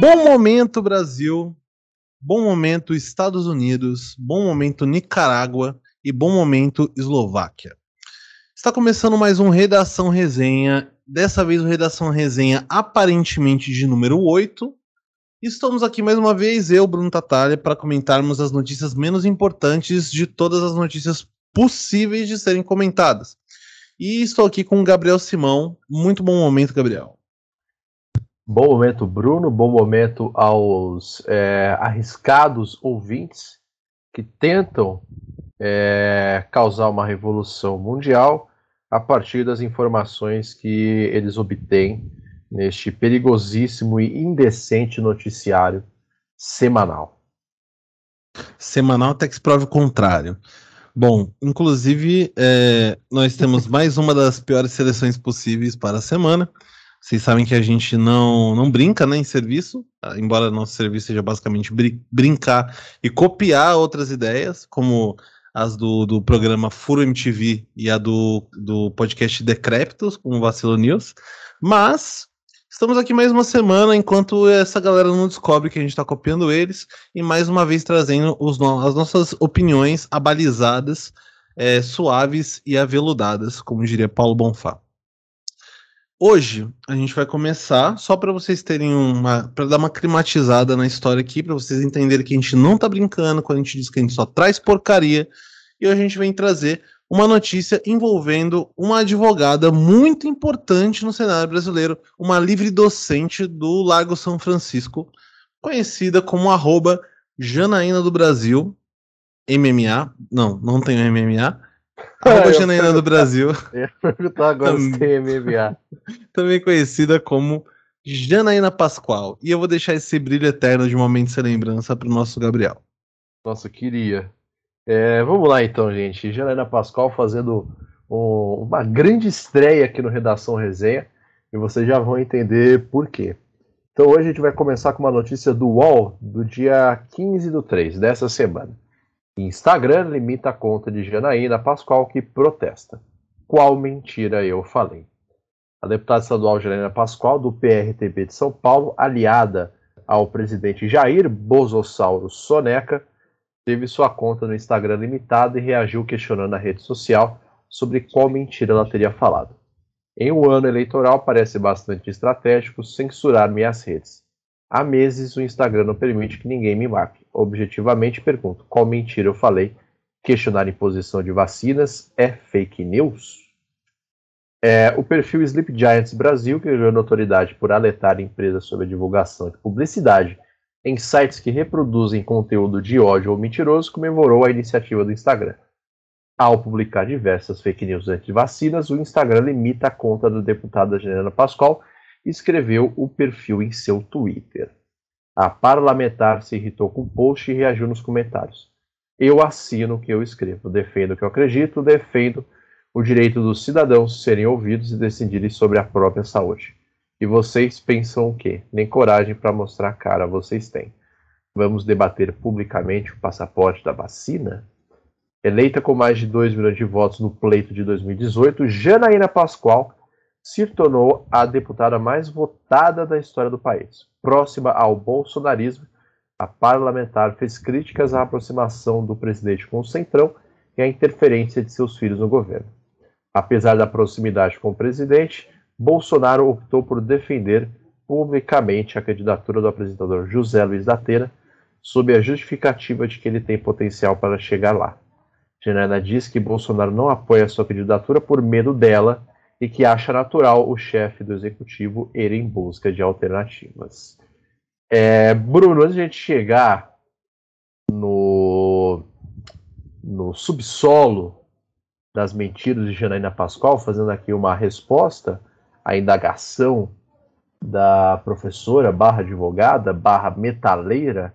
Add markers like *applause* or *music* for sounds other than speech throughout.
Bom momento, Brasil. Bom momento, Estados Unidos. Bom momento, Nicarágua. E bom momento, Eslováquia. Está começando mais um Redação Resenha. Dessa vez, o Redação Resenha aparentemente de número 8. Estamos aqui mais uma vez, eu, Bruno Tatalha, para comentarmos as notícias menos importantes de todas as notícias possíveis de serem comentadas. E estou aqui com o Gabriel Simão. Muito bom momento, Gabriel. Bom momento, Bruno. Bom momento aos é, arriscados ouvintes que tentam é, causar uma revolução mundial a partir das informações que eles obtêm neste perigosíssimo e indecente noticiário semanal. Semanal até que se prove o contrário. Bom, inclusive, é, nós temos mais uma das piores seleções possíveis para a semana. Vocês sabem que a gente não, não brinca né, em serviço, tá? embora nosso serviço seja basicamente brin brincar e copiar outras ideias, como as do, do programa Furo MTV e a do, do podcast Decréptos, com o Vacilo News. Mas estamos aqui mais uma semana, enquanto essa galera não descobre que a gente está copiando eles, e mais uma vez trazendo os as nossas opiniões abalizadas, é, suaves e aveludadas, como diria Paulo Bonfá. Hoje a gente vai começar só para vocês terem uma, para dar uma climatizada na história aqui, para vocês entenderem que a gente não tá brincando quando a gente diz que a gente só traz porcaria. E hoje a gente vem trazer uma notícia envolvendo uma advogada muito importante no cenário brasileiro, uma livre docente do Largo São Francisco, conhecida como arroba Janaína do Brasil, MMA, não, não tem MMA, *laughs* Arroba Janaína do Brasil. Eu perguntar agora também, se tem MMA. *laughs* Também conhecida como Janaína Pascoal. E eu vou deixar esse brilho eterno de momento sem lembrança para o nosso Gabriel. Nossa, queria. É, vamos lá então, gente. Janaína Pascoal fazendo um, uma grande estreia aqui no Redação Resenha. E vocês já vão entender por quê. Então hoje a gente vai começar com uma notícia do UOL do dia 15 do 3 dessa semana. Instagram limita a conta de Janaína Pascoal que protesta. Qual mentira eu falei? A deputada estadual Janaína Pascoal, do PRTB de São Paulo, aliada ao presidente Jair Bozossauro Soneca, teve sua conta no Instagram limitada e reagiu questionando a rede social sobre qual mentira ela teria falado. Em um ano eleitoral, parece bastante estratégico censurar minhas redes. Há meses o Instagram não permite que ninguém me marque objetivamente pergunto: qual mentira eu falei? Questionar imposição de vacinas é fake news? É, o perfil Sleep Giants Brasil, que ganhou notoriedade por alertar empresas sobre a divulgação de publicidade em sites que reproduzem conteúdo de ódio ou mentiroso, comemorou a iniciativa do Instagram. Ao publicar diversas fake news anti-vacinas, o Instagram limita a conta da deputada Juliana Pascoal escreveu o perfil em seu Twitter. A parlamentar se irritou com o post e reagiu nos comentários. Eu assino o que eu escrevo, defendo o que eu acredito, defendo o direito dos cidadãos serem ouvidos e decidirem sobre a própria saúde. E vocês pensam o quê? Nem coragem para mostrar a cara vocês têm. Vamos debater publicamente o passaporte da vacina? Eleita com mais de 2 milhões de votos no pleito de 2018, Janaína Pascoal se tornou a deputada mais votada da história do país. Próxima ao bolsonarismo, a parlamentar fez críticas à aproximação do presidente com o Centrão e à interferência de seus filhos no governo. Apesar da proximidade com o presidente, Bolsonaro optou por defender publicamente a candidatura do apresentador José Luiz da Atena, sob a justificativa de que ele tem potencial para chegar lá. Janaina diz que Bolsonaro não apoia sua candidatura por medo dela e que acha natural o chefe do executivo ir em busca de alternativas. É, Bruno, antes de a gente chegar no, no subsolo das mentiras de Janaína Pascoal, fazendo aqui uma resposta à indagação da professora barra advogada barra metaleira,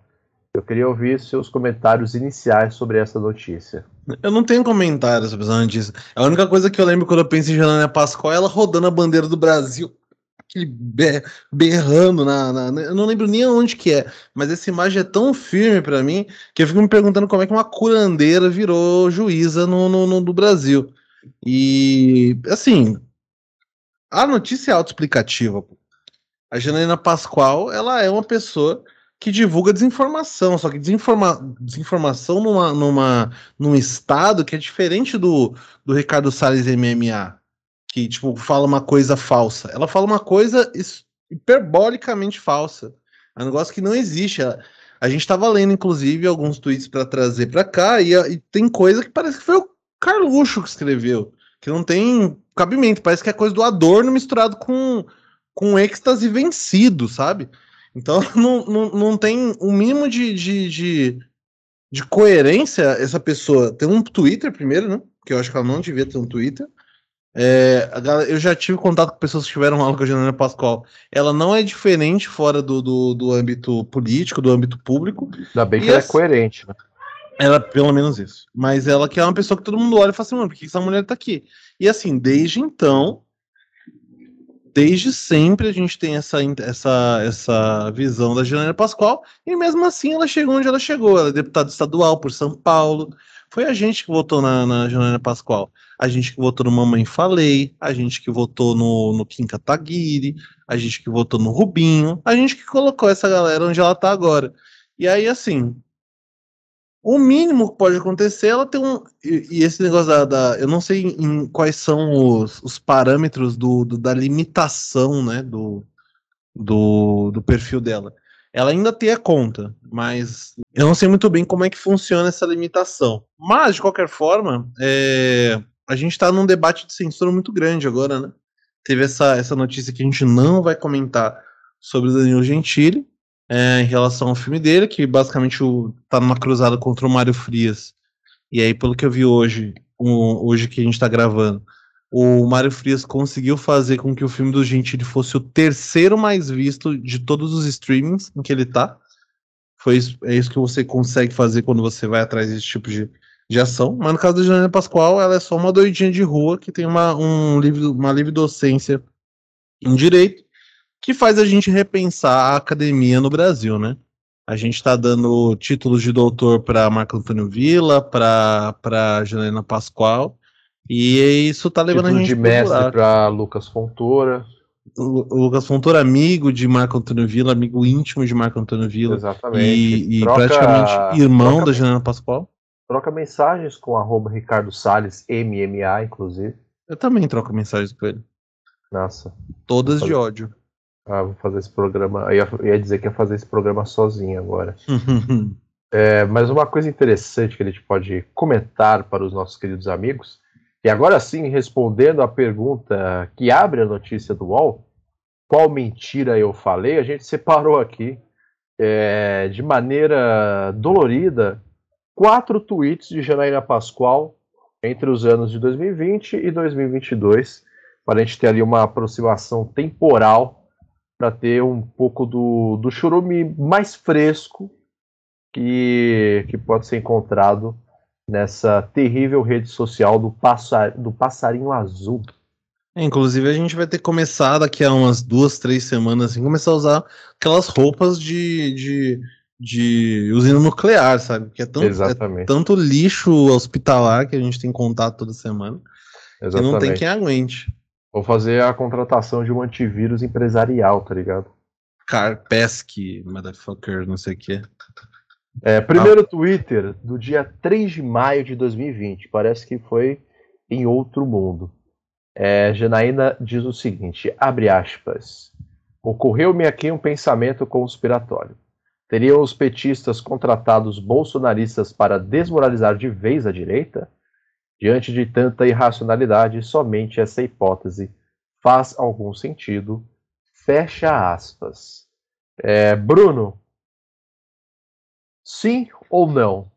eu queria ouvir seus comentários iniciais sobre essa notícia. Eu não tenho comentários essa notícia. A única coisa que eu lembro quando eu penso em Janaina Pascoal é ela rodando a bandeira do Brasil, berrando na, na, Eu não lembro nem onde que é, mas essa imagem é tão firme para mim que eu fico me perguntando como é que uma curandeira virou juíza no, no, no do Brasil. E, assim, a notícia é autoexplicativa. A Janaína Pascoal, ela é uma pessoa que divulga desinformação, só que desinforma, desinformação numa, numa, num estado que é diferente do, do Ricardo Salles MMA, que, tipo, fala uma coisa falsa. Ela fala uma coisa hiperbolicamente falsa. É um negócio que não existe. Ela, a gente estava lendo, inclusive, alguns tweets para trazer para cá, e, e, tem coisa que parece que foi o Carluxo que escreveu, que não tem cabimento, parece que é coisa do Adorno misturado com, com êxtase vencido, sabe? Então *laughs* não, não, não tem o um mínimo de, de, de, de, coerência essa pessoa. Tem um Twitter primeiro, né? Que eu acho que ela não devia ter um Twitter. É, eu já tive contato com pessoas que tiveram aula com a Juliana Pascoal. Ela não é diferente fora do, do, do âmbito político, do âmbito público. Ainda bem que ela é coerente, né? Ela, pelo menos isso. Mas ela que é uma pessoa que todo mundo olha e fala assim, mano, por que essa mulher tá aqui? E assim, desde então, desde sempre a gente tem essa, essa, essa visão da Juliana Pascoal, e mesmo assim ela chegou onde ela chegou. Ela é deputada estadual por São Paulo. Foi a gente que votou na, na Pascoal a gente que votou no Mamãe Falei, a gente que votou no, no Kim Kataguiri, a gente que votou no Rubinho, a gente que colocou essa galera onde ela tá agora. E aí, assim, o mínimo que pode acontecer, ela tem um. E, e esse negócio da, da, Eu não sei em quais são os, os parâmetros do, do, da limitação, né, do, do, do perfil dela. Ela ainda tem a conta, mas eu não sei muito bem como é que funciona essa limitação. Mas, de qualquer forma, é, a gente está num debate de censura muito grande agora, né? Teve essa, essa notícia que a gente não vai comentar sobre o Danilo Gentili é, em relação ao filme dele, que basicamente o, tá numa cruzada contra o Mário Frias. E aí, pelo que eu vi hoje, hoje que a gente está gravando, o Mário Frias conseguiu fazer com que o filme do Gentili fosse o terceiro mais visto de todos os streamings em que ele tá. Foi isso, é isso que você consegue fazer quando você vai atrás desse tipo de, de ação, mas no caso da Janaína Pascoal, ela é só uma doidinha de rua que tem uma, um uma livre docência em direito que faz a gente repensar a academia no Brasil, né? A gente está dando títulos de doutor para Marco Antônio Villa, para Janaína Pascoal, e isso está levando Título a gente de mestre para Lucas Fontoura. O Lucas Fontoura, amigo de Marco Antônio Villa, amigo íntimo de Marco Antônio Villa. Exatamente. E, e troca, praticamente irmão troca, da Janaína Pascoal. Troca mensagens com arroba Ricardo Salles, MMA, inclusive. Eu também troco mensagens com ele. Nossa. Todas de ódio. Ah, vou fazer esse programa. Eu ia, eu ia dizer que ia fazer esse programa sozinho agora. *laughs* é, mas uma coisa interessante que a gente pode comentar para os nossos queridos amigos, e agora sim, respondendo a pergunta que abre a notícia do UOL, qual mentira eu falei, a gente separou aqui é, de maneira dolorida quatro tweets de Janaína Pascoal entre os anos de 2020 e 2022, para a gente ter ali uma aproximação temporal, para ter um pouco do, do churume mais fresco que, que pode ser encontrado nessa terrível rede social do, passar, do passarinho azul. É, inclusive, a gente vai ter que começar daqui a umas duas, três semanas, assim, começar a usar aquelas roupas de, de de usina nuclear, sabe? Que é, tão, é tanto lixo hospitalar que a gente tem contato toda semana Exatamente. que não tem quem aguente. Vou fazer a contratação de um antivírus empresarial, tá ligado? Carpesky, motherfucker, não sei o que. É, primeiro ah. Twitter do dia 3 de maio de 2020. Parece que foi em outro mundo. É, Janaína diz o seguinte: abre aspas. Ocorreu-me aqui um pensamento conspiratório. Teriam os petistas contratados bolsonaristas para desmoralizar de vez a direita? Diante de tanta irracionalidade, somente essa hipótese faz algum sentido. Fecha aspas. É, Bruno, sim ou não?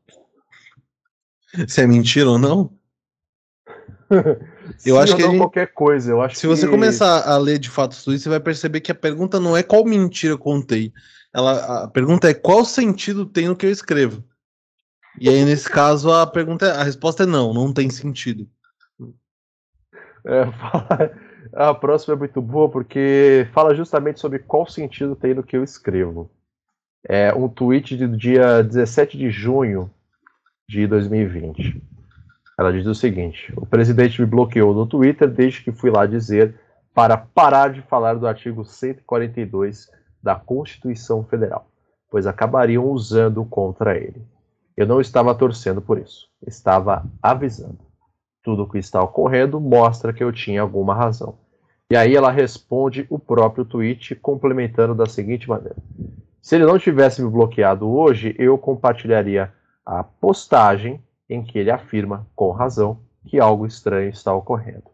Se é mentira ou não? *laughs* eu acho que não gente... qualquer coisa. Eu acho Se que... você começar a ler de fato tudo isso, você vai perceber que a pergunta não é qual mentira eu contei, ela, a pergunta é qual sentido tem no que eu escrevo? E aí, nesse caso, a pergunta é, a resposta é não, não tem sentido. É, *laughs* a próxima é muito boa porque fala justamente sobre qual sentido tem no que eu escrevo. É um tweet do dia 17 de junho de 2020. Ela diz o seguinte: o presidente me bloqueou no Twitter desde que fui lá dizer para parar de falar do artigo 142 da Constituição Federal, pois acabariam usando contra ele. Eu não estava torcendo por isso, estava avisando. Tudo o que está ocorrendo mostra que eu tinha alguma razão. E aí ela responde o próprio tweet, complementando da seguinte maneira: Se ele não tivesse me bloqueado hoje, eu compartilharia a postagem em que ele afirma, com razão, que algo estranho está ocorrendo.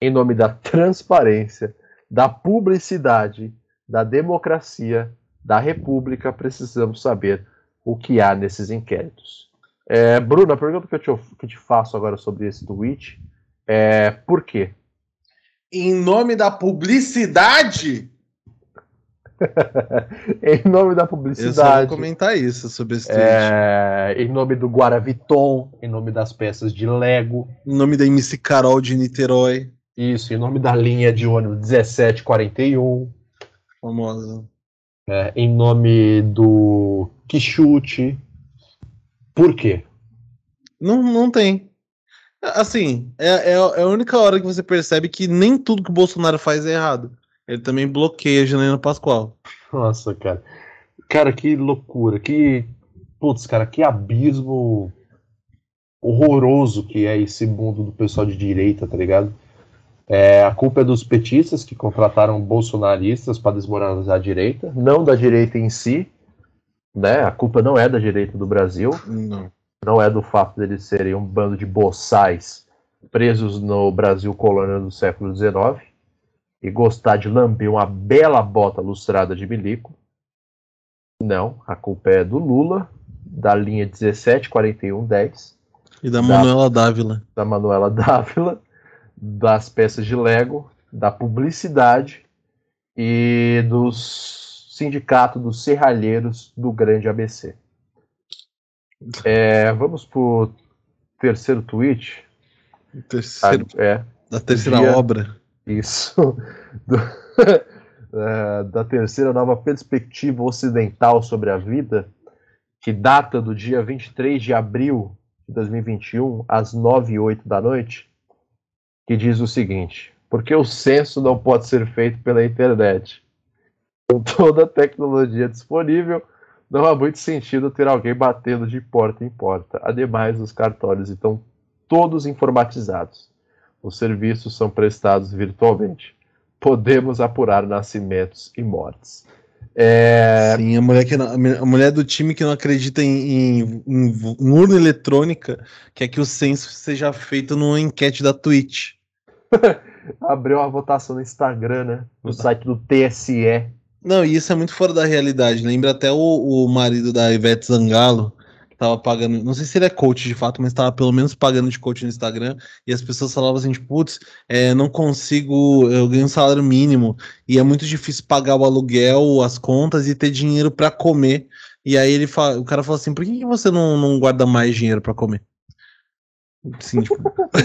Em nome da transparência, da publicidade, da democracia, da república, precisamos saber o que há nesses inquéritos. É, Bruno, a pergunta que eu, te, que eu te faço agora sobre esse tweet é por quê? Em nome da publicidade? *laughs* em nome da publicidade. Eu vou comentar isso sobre esse tweet. É, em nome do Guaraviton, em nome das peças de Lego. Em nome da MC Carol de Niterói. Isso, em nome da linha de ônibus 1741. Famosa. É, em nome do Quixute. Por quê? Não, não tem. Assim, é, é, é a única hora que você percebe que nem tudo que o Bolsonaro faz é errado. Ele também bloqueia a Janaína Pascoal. Nossa, cara. Cara, que loucura. Que. Putz, cara, que abismo horroroso que é esse mundo do pessoal de direita, tá ligado? É, a culpa é dos petistas que contrataram bolsonaristas para desmoralizar a direita, não da direita em si, né? A culpa não é da direita do Brasil, não, não é do fato deles serem um bando de boçais presos no Brasil colônia do século XIX e gostar de lamber uma bela bota lustrada de milico. Não, a culpa é do Lula, da linha 174110. E da Manuela Dávila. Da Manuela Dávila, das peças de Lego, da publicidade e dos sindicato dos serralheiros do grande ABC. É, vamos pro terceiro tweet. Terceiro, ah, é, da terceira dia, obra. Isso. *laughs* Do, *laughs* é, da terceira nova perspectiva ocidental sobre a vida, que data do dia 23 de abril de 2021, às 9 e 8 da noite, que diz o seguinte: porque o censo não pode ser feito pela internet. Com toda a tecnologia disponível, não há muito sentido ter alguém batendo de porta em porta. Ademais, os cartórios estão todos informatizados. Os serviços são prestados virtualmente. Podemos apurar nascimentos e mortes. É... Sim, a mulher, que não, a mulher do time que não acredita em, em, em urna eletrônica quer que o censo seja feito numa enquete da Twitch. *laughs* Abriu uma votação no Instagram, né? No site do TSE. Não, e isso é muito fora da realidade. Lembra até o, o marido da Ivete Zangalo, tava pagando, não sei se ele é coach de fato, mas tava pelo menos pagando de coach no Instagram, e as pessoas falavam assim, putz, é, não consigo, eu ganho um salário mínimo, e é muito difícil pagar o aluguel, as contas e ter dinheiro para comer. E aí ele fala, o cara falou assim, por que, que você não, não guarda mais dinheiro para comer? Sim, tipo,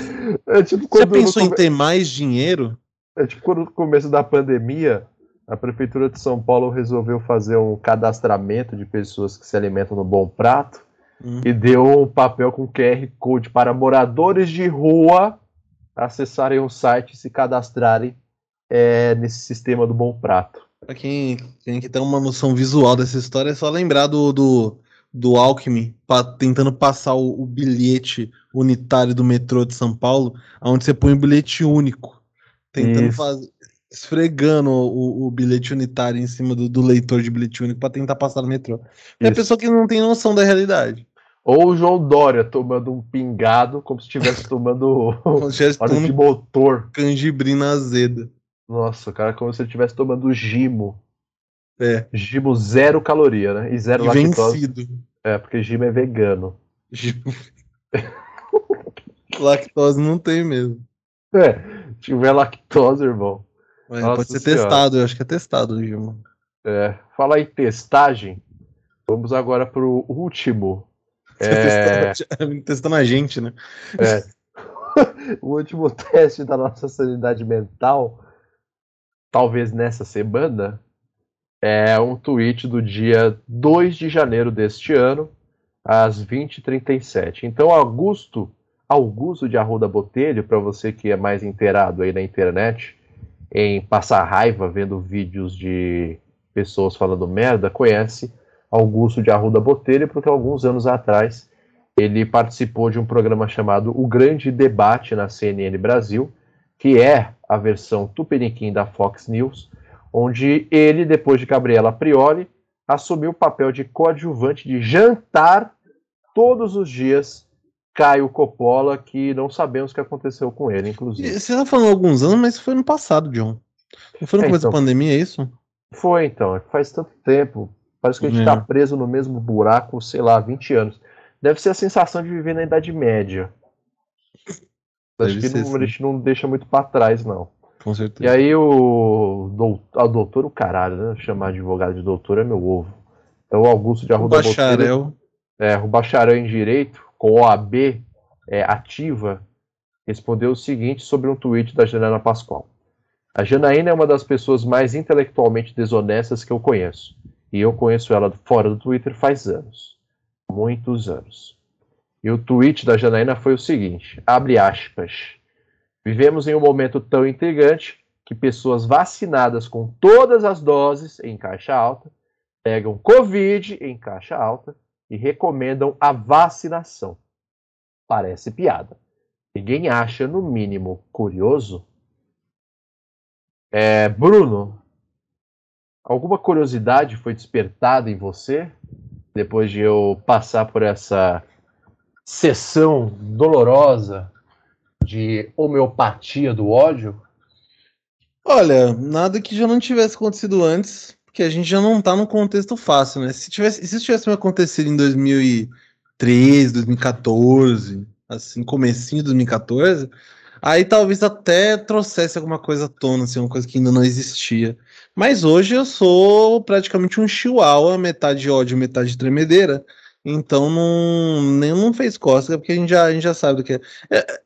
*laughs* é, tipo você pensou come... em ter mais dinheiro? É tipo quando no começo da pandemia, a Prefeitura de São Paulo resolveu fazer um cadastramento de pessoas que se alimentam no Bom Prato uhum. e deu um papel com QR Code para moradores de rua acessarem o site e se cadastrarem é, nesse sistema do Bom Prato. Para quem, quem tem uma noção visual dessa história, é só lembrar do, do, do Alckmin tentando passar o, o, bilhete unitário do metrô de São Paulo, onde você põe o bilhete único. Tentando fazer. Esfregando o, o, bilhete unitário em cima do, do leitor de bilhete único para tentar passar no metrô. É a pessoa que não tem noção da realidade. Ou o João Dória tomando um pingado, como se estivesse tomando *laughs* se óleo de motor. Canjibrina azeda. Nossa, cara, como se ele estivesse tomando gimo. É. Gimo zero caloria, né? E zero e lactose. Vencido. É, porque gimo é vegano. Gimo... *laughs* lactose não tem mesmo. É, tiver lactose, irmão. Pode ser senhora. testado, eu acho que é testado gimo. É, fala em testagem. Vamos agora pro último *laughs* é... *laughs* Testando a gente, né? É. *laughs* o último teste da nossa sanidade mental, talvez nessa semana, é um tweet do dia 2 de janeiro deste ano, às 20h37. Então, Augusto, Augusto de Arruda Botelho, para você que é mais inteirado aí na internet, em passar raiva vendo vídeos de pessoas falando merda, conhece Augusto de Arruda Botelho, porque alguns anos atrás ele participou de um programa chamado O Grande Debate na CNN Brasil, que é a versão tupiniquim da Fox News, onde ele, depois de Gabriela Prioli, assumiu o papel de coadjuvante de jantar todos os dias Caio Coppola, que não sabemos o que aconteceu com ele, inclusive. Você está falando alguns anos, mas foi no passado, John. Não foi no é, começo então, da pandemia, é isso? Foi, então. É faz tanto tempo. Parece que a gente está é. preso no mesmo buraco, sei lá, 20 anos. Deve ser a sensação de viver na Idade Média. Acho que não, a gente não deixa muito para trás, não. Com certeza. E aí o doutor, a doutor, o caralho, né? Chamar advogado de doutor é meu ovo. Então o Augusto de Arruda o bacharel. Botelho, é, o bacharel em Direito, com OAB é, ativa, respondeu o seguinte sobre um tweet da Janaína Pascoal. A Janaína é uma das pessoas mais intelectualmente desonestas que eu conheço. E eu conheço ela fora do Twitter faz anos. Muitos anos. E o tweet da Janaína foi o seguinte: abre aspas. Vivemos em um momento tão intrigante que pessoas vacinadas com todas as doses em caixa alta pegam Covid em caixa alta e recomendam a vacinação. Parece piada. Ninguém acha, no mínimo, curioso? É, Bruno, alguma curiosidade foi despertada em você depois de eu passar por essa sessão dolorosa de homeopatia do ódio? Olha, nada que já não tivesse acontecido antes, porque a gente já não tá num contexto fácil, né? Se tivesse, se isso tivesse acontecido em 2013, 2014, assim, comecinho de 2014, aí talvez até trouxesse alguma coisa à tona, assim, uma coisa que ainda não existia. Mas hoje eu sou praticamente um chihuahua, metade ódio, metade tremedeira. Então não, nem não fez cócega, porque a gente já, a gente já sabe do que é.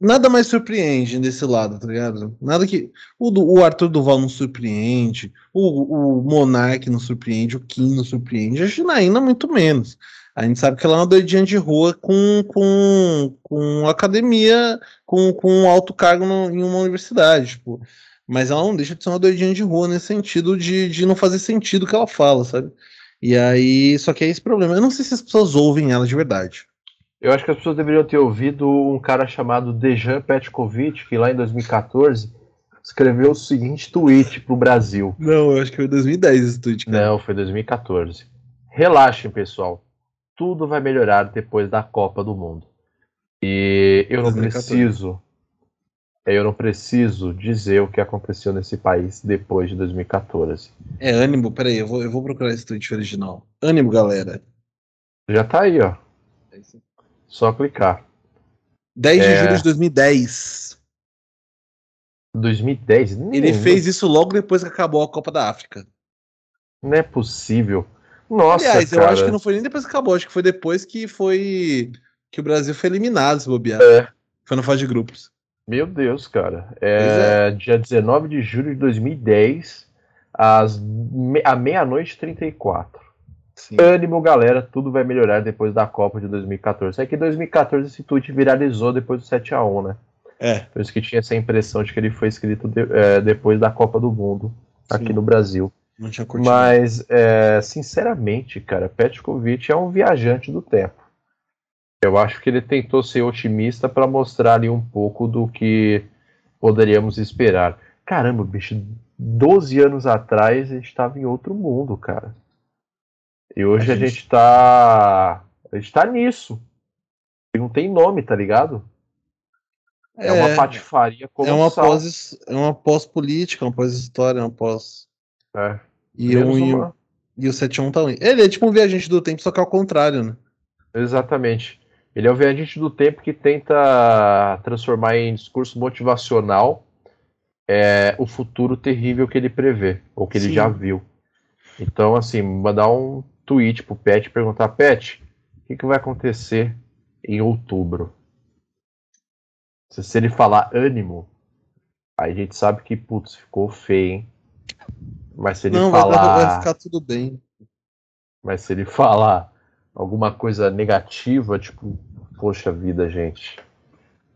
Nada mais surpreende desse lado, tá ligado? Nada que. O, o Arthur Duval não surpreende, o, o Monark não surpreende, o Kim não surpreende, a Janaína muito menos. A gente sabe que ela é uma doidinha de rua com, com, com academia, com, com alto cargo no, em uma universidade, tipo. Mas ela não deixa de ser uma doidinha de rua nesse sentido de, de não fazer sentido o que ela fala, sabe? E aí, só que é esse problema. Eu não sei se as pessoas ouvem ela de verdade. Eu acho que as pessoas deveriam ter ouvido um cara chamado Dejan Petkovic, que lá em 2014 escreveu o seguinte tweet pro Brasil. Não, eu acho que foi 2010 esse tweet. Cara. Não, foi 2014. Relaxem, pessoal. Tudo vai melhorar depois da Copa do Mundo. E eu 2014. não preciso. Eu não preciso dizer o que aconteceu nesse país depois de 2014. É ânimo, peraí, eu vou, eu vou procurar esse tweet original. Ânimo, galera. Já tá aí, ó. Só clicar. 10 de é... julho de 2010. 2010? Ele fez isso logo depois que acabou a Copa da África. Não é possível. Nossa, Aliás, cara. eu acho que não foi nem depois que acabou, acho que foi depois que foi que o Brasil foi eliminado, se bobear. É. Foi na fase de grupos. Meu Deus, cara. É, é. dia 19 de julho de 2010, às me... à meia-noite e 34. Sim. Ânimo, galera, tudo vai melhorar depois da Copa de 2014. É que 2014 esse tweet viralizou depois do 7x1, né? É. Por isso que tinha essa impressão de que ele foi escrito de, é, depois da Copa do Mundo Sim. aqui no Brasil. Não tinha Mas, é, sinceramente, cara, Petkovic é um viajante do tempo. Eu acho que ele tentou ser otimista para mostrar ali um pouco do que poderíamos esperar. Caramba, bicho, 12 anos atrás a gente estava em outro mundo, cara. E hoje a gente, a gente tá. A gente tá nisso. E não tem nome, tá ligado? É, é uma patifaria como É uma pós, é uma pós-política, uma pós-história, uma pós. É. E, um, uma... e o 71 tá Ele é tipo um viajante do tempo, só que ao contrário, né? Exatamente. Ele é o viajante do tempo que tenta transformar em discurso motivacional é, o futuro terrível que ele prevê, ou que ele Sim. já viu. Então, assim, mandar um tweet pro Pet e perguntar: Pet, o que, que vai acontecer em outubro? Se, se ele falar ânimo, aí a gente sabe que, putz, ficou feio, hein? Mas se ele Não, falar. Vai, vai ficar tudo bem. Mas se ele falar alguma coisa negativa, tipo, poxa vida, gente.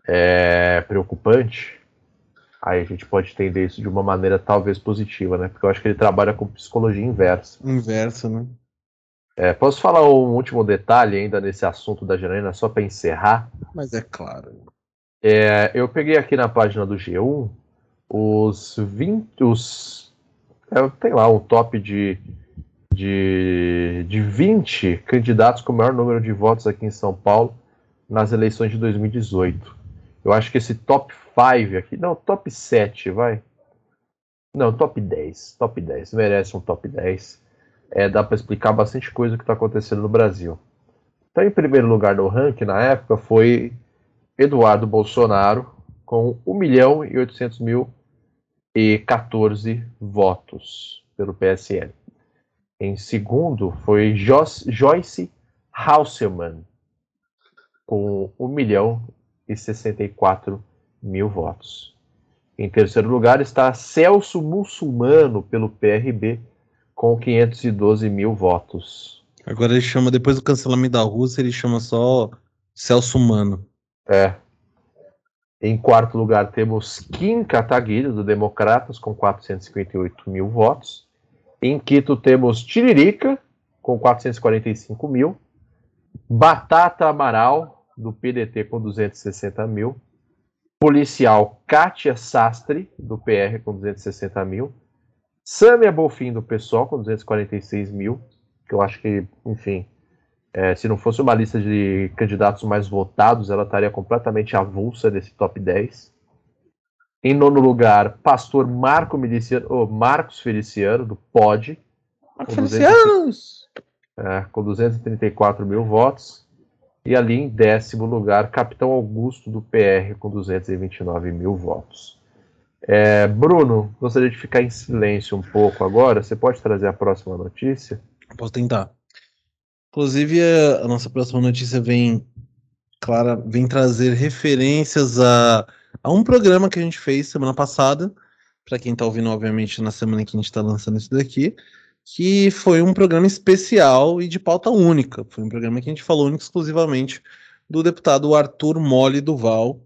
é preocupante, aí a gente pode entender isso de uma maneira talvez positiva, né? Porque eu acho que ele trabalha com psicologia inversa. Inversa, né? É, posso falar um último detalhe ainda nesse assunto da Janaína, só para encerrar? Mas é claro. É, eu peguei aqui na página do G1 os 20. Os, é, tem lá um top de, de, de 20 candidatos com o maior número de votos aqui em São Paulo nas eleições de 2018. Eu acho que esse top 5 aqui. Não, top 7, vai. Não, top 10. Top 10. Merece um top 10 é, dá para explicar bastante coisa que está acontecendo no Brasil. Então, em primeiro lugar no ranking, na época, foi Eduardo Bolsonaro, com 1 milhão e 800 mil e 14 votos pelo PSL. Em segundo, foi Joyce Hauselman, com 1 milhão e 64 mil votos. Em terceiro lugar está Celso Muçulmano, pelo PRB, com 512 mil votos. Agora ele chama, depois do cancelamento da Rússia, ele chama só Celso Mano. É. Em quarto lugar temos Kim Kataguiri, do Democratas, com 458 mil votos. Em quinto temos Tiririca, com 445 mil. Batata Amaral, do PDT, com 260 mil. Policial Kátia Sastre, do PR, com 260 mil. Samia Bolfin do PSOL com 246 mil, que eu acho que, enfim, é, se não fosse uma lista de candidatos mais votados, ela estaria completamente avulsa desse top 10. Em nono lugar, pastor Marco Miliciano, oh, Marcos Feliciano, do POD. Marcos Felicianos! É, com 234 mil votos. E ali em décimo lugar, Capitão Augusto, do PR, com 229 mil votos. É, Bruno, gostaria de ficar em silêncio um pouco agora. Você pode trazer a próxima notícia? Posso tentar. Inclusive, a nossa próxima notícia vem, Clara, vem trazer referências a, a um programa que a gente fez semana passada. Para quem está ouvindo, obviamente, na semana que a gente está lançando isso daqui, que foi um programa especial e de pauta única. Foi um programa que a gente falou exclusivamente do deputado Arthur Mole Duval,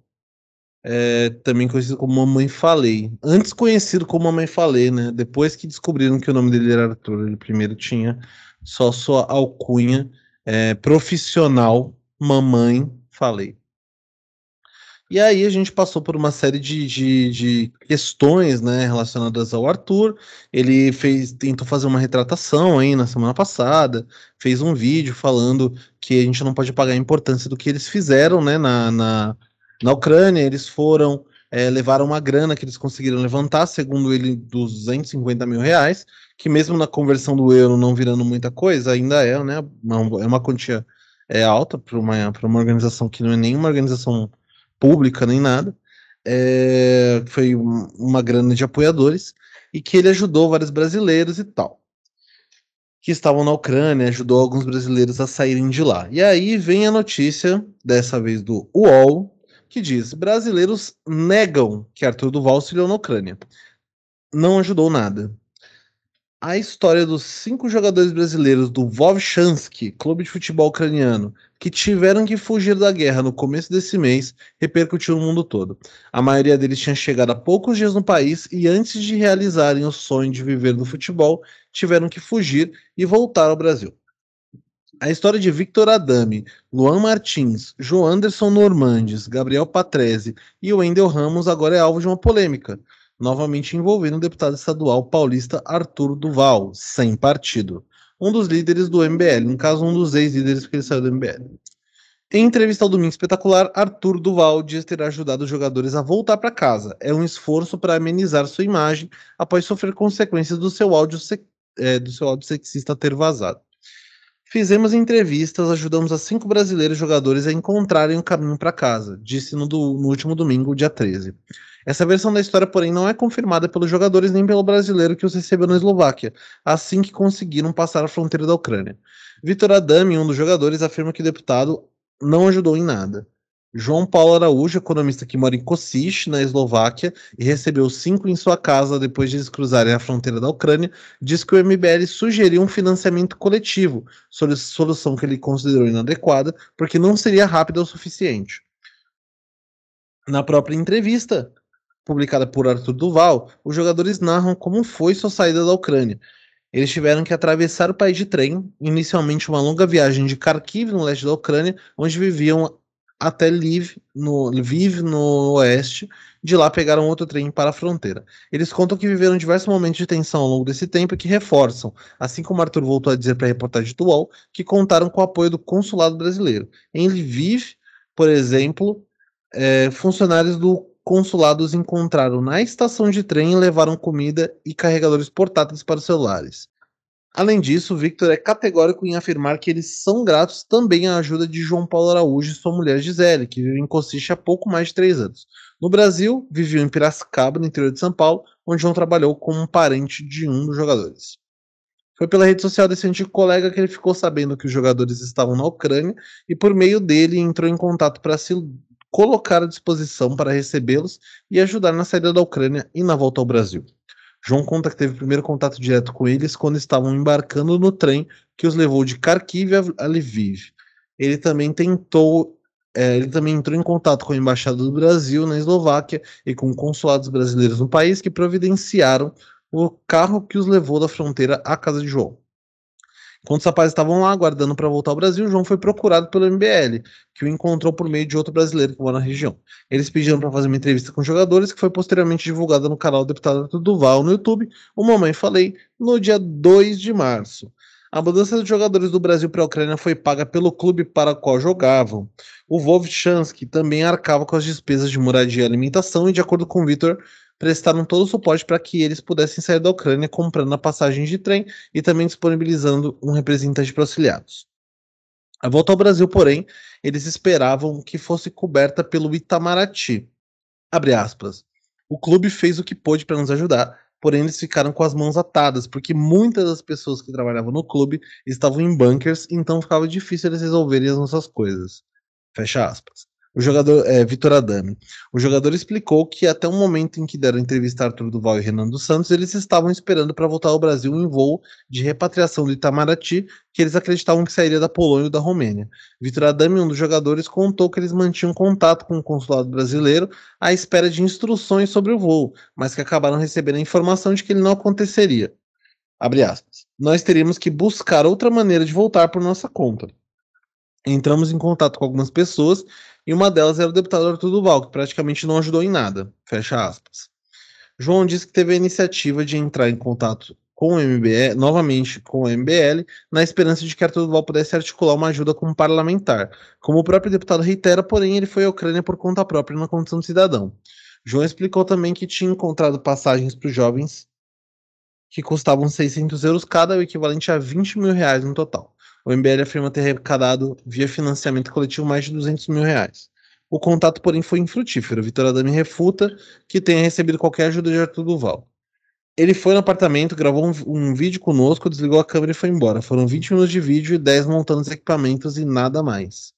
é, também conhecido como Mamãe Falei. Antes conhecido como Mamãe Falei, né? Depois que descobriram que o nome dele era Arthur, ele primeiro tinha só sua alcunha é, profissional, Mamãe Falei. E aí a gente passou por uma série de, de, de, questões né, relacionadas ao Arthur. Ele fez, tentou fazer uma retratação aí na semana passada, fez um vídeo falando que a gente não pode pagar a importância do que eles fizeram né, na, na na Ucrânia, eles foram, é, levaram uma grana que eles conseguiram levantar, segundo ele, 250 mil reais, que mesmo na conversão do euro não virando muita coisa, ainda é, né? Uma, é uma quantia é, alta para uma, uma organização que não é nenhuma organização pública nem nada. É, foi uma grana de apoiadores e que ele ajudou vários brasileiros e tal que estavam na Ucrânia, ajudou alguns brasileiros a saírem de lá. E aí vem a notícia, dessa vez do UOL, que diz: brasileiros negam que Arthur Duval auxiliou na Ucrânia. Não ajudou nada. A história dos cinco jogadores brasileiros do Vovchansky, clube de futebol ucraniano, que tiveram que fugir da guerra no começo desse mês, repercutiu no mundo todo. A maioria deles tinha chegado há poucos dias no país e, antes de realizarem o sonho de viver do futebol, tiveram que fugir e voltar ao Brasil. A história de Victor Adame, Luan Martins, João Anderson Normandes, Gabriel Patrese e Wendel Ramos agora é alvo de uma polêmica, novamente envolvendo o deputado estadual paulista Arthur Duval, sem partido, um dos líderes do MBL, no caso um dos ex-líderes que ele saiu do MBL. Em entrevista ao Domingo Espetacular, Arthur Duval diz ter ajudado os jogadores a voltar para casa. É um esforço para amenizar sua imagem após sofrer consequências do seu áudio, é, do seu áudio sexista ter vazado. Fizemos entrevistas, ajudamos a cinco brasileiros jogadores a encontrarem o caminho para casa, disse no, do, no, último domingo, dia 13. Essa versão da história, porém, não é confirmada pelos jogadores nem pelo brasileiro que os recebeu na Eslováquia, assim que conseguiram passar a fronteira da Ucrânia. Vitor Adami, um dos jogadores, afirma que o deputado não ajudou em nada. João Paulo Araújo, economista que mora em Kosice, na Eslováquia, e recebeu cinco em sua casa depois de eles cruzarem a fronteira da Ucrânia, diz que o MBL sugeriu um financiamento coletivo, solução que ele considerou inadequada, porque não seria rápida o suficiente. Na própria entrevista publicada por Arthur Duval, os jogadores narram como foi sua saída da Ucrânia. Eles tiveram que atravessar o país de trem, inicialmente uma longa viagem de Kharkiv, no leste da Ucrânia, onde viviam até Lviv no, Lviv, no oeste. De lá pegaram outro trem para a fronteira. Eles contam que viveram diversos momentos de tensão ao longo desse tempo e que reforçam, assim como Arthur voltou a dizer para a reportagem do UOL, que contaram com o apoio do consulado brasileiro. Em Lviv, por exemplo, é, funcionários do consulado os encontraram na estação de trem e levaram comida e carregadores portáteis para os celulares. Além disso, Victor é categórico em afirmar que eles são gratos também à ajuda de João Paulo Araújo e sua mulher Gisele, que vive em Cossiche há pouco mais de três anos. No Brasil, viveu em Piracicaba, no interior de São Paulo, onde João trabalhou como um parente de um dos jogadores. Foi pela rede social desse antigo colega que ele ficou sabendo que os jogadores estavam na Ucrânia e, por meio dele, entrou em contato para se colocar à disposição para recebê-los e ajudar na saída da Ucrânia e na volta ao Brasil. João conta que teve o primeiro contato direto com eles quando estavam embarcando no trem que os levou de Kharkiv a Lviv. Ele também tentou, é, ele também entrou em contato com a embaixada do Brasil na Eslováquia e com consulados brasileiros no país que providenciaram o carro que os levou da fronteira à casa de João. Quando os rapazes estavam lá aguardando para voltar ao Brasil, João foi procurado pelo MBL, que o encontrou por meio de outro brasileiro que mora na região. Eles pediram para fazer uma entrevista com os jogadores, que foi posteriormente divulgada no canal do deputado Arthur Duval no YouTube, o Mamãe Falei, no dia 2 de março. A mudança dos jogadores do Brasil para a Ucrânia foi paga pelo clube para o qual jogavam. O Vovchansky também arcava com as despesas de moradia e alimentação, e de acordo com o Vitor, prestaram todo o suporte para que eles pudessem sair da Ucrânia comprando a passagem de trem e também disponibilizando um representante para auxiliados. A volta ao Brasil, porém, eles esperavam que fosse coberta pelo Itamaraty. Abre aspas. O clube fez o que pôde para nos ajudar, porém eles ficaram com as mãos atadas, porque muitas das pessoas que trabalhavam no clube estavam em bunkers, então ficava difícil eles resolverem as nossas coisas. Fecha aspas. O jogador, é, Vitor Adame. O jogador explicou que até o momento em que deram entrevista a Arthur Duval e Renan dos Santos, eles estavam esperando para voltar ao Brasil em voo de repatriação do Itamaraty, que eles acreditavam que sairia da Polônia ou da Romênia. Vitor Adame, um dos jogadores, contou que eles mantinham contato com o consulado brasileiro à espera de instruções sobre o voo, mas que acabaram recebendo a informação de que ele não aconteceria. Abre aspas. Nós teríamos que buscar outra maneira de voltar por nossa conta. Entramos em contato com algumas pessoas e uma delas era o deputado Arthur Duval, que praticamente não ajudou em nada. Fecha aspas. João disse que teve a iniciativa de entrar em contato com o MBL, novamente com o MBL, na esperança de que Arthur Duval pudesse articular uma ajuda como parlamentar. Como o próprio deputado reitera, porém, ele foi à Ucrânia por conta própria na condição de cidadão. João explicou também que tinha encontrado passagens para os jovens que custavam 600 euros cada, o equivalente a 20 mil reais no total. O MBL afirma ter arrecadado via financiamento coletivo mais de 200 mil reais. O contato, porém, foi infrutífero. Vitor Adame refuta que tenha recebido qualquer ajuda de Arthur Duval. Ele foi no apartamento, gravou um, um, vídeo conosco, desligou a câmera e foi embora. Foram 20 minutos de vídeo e 10 montando os equipamentos e nada mais.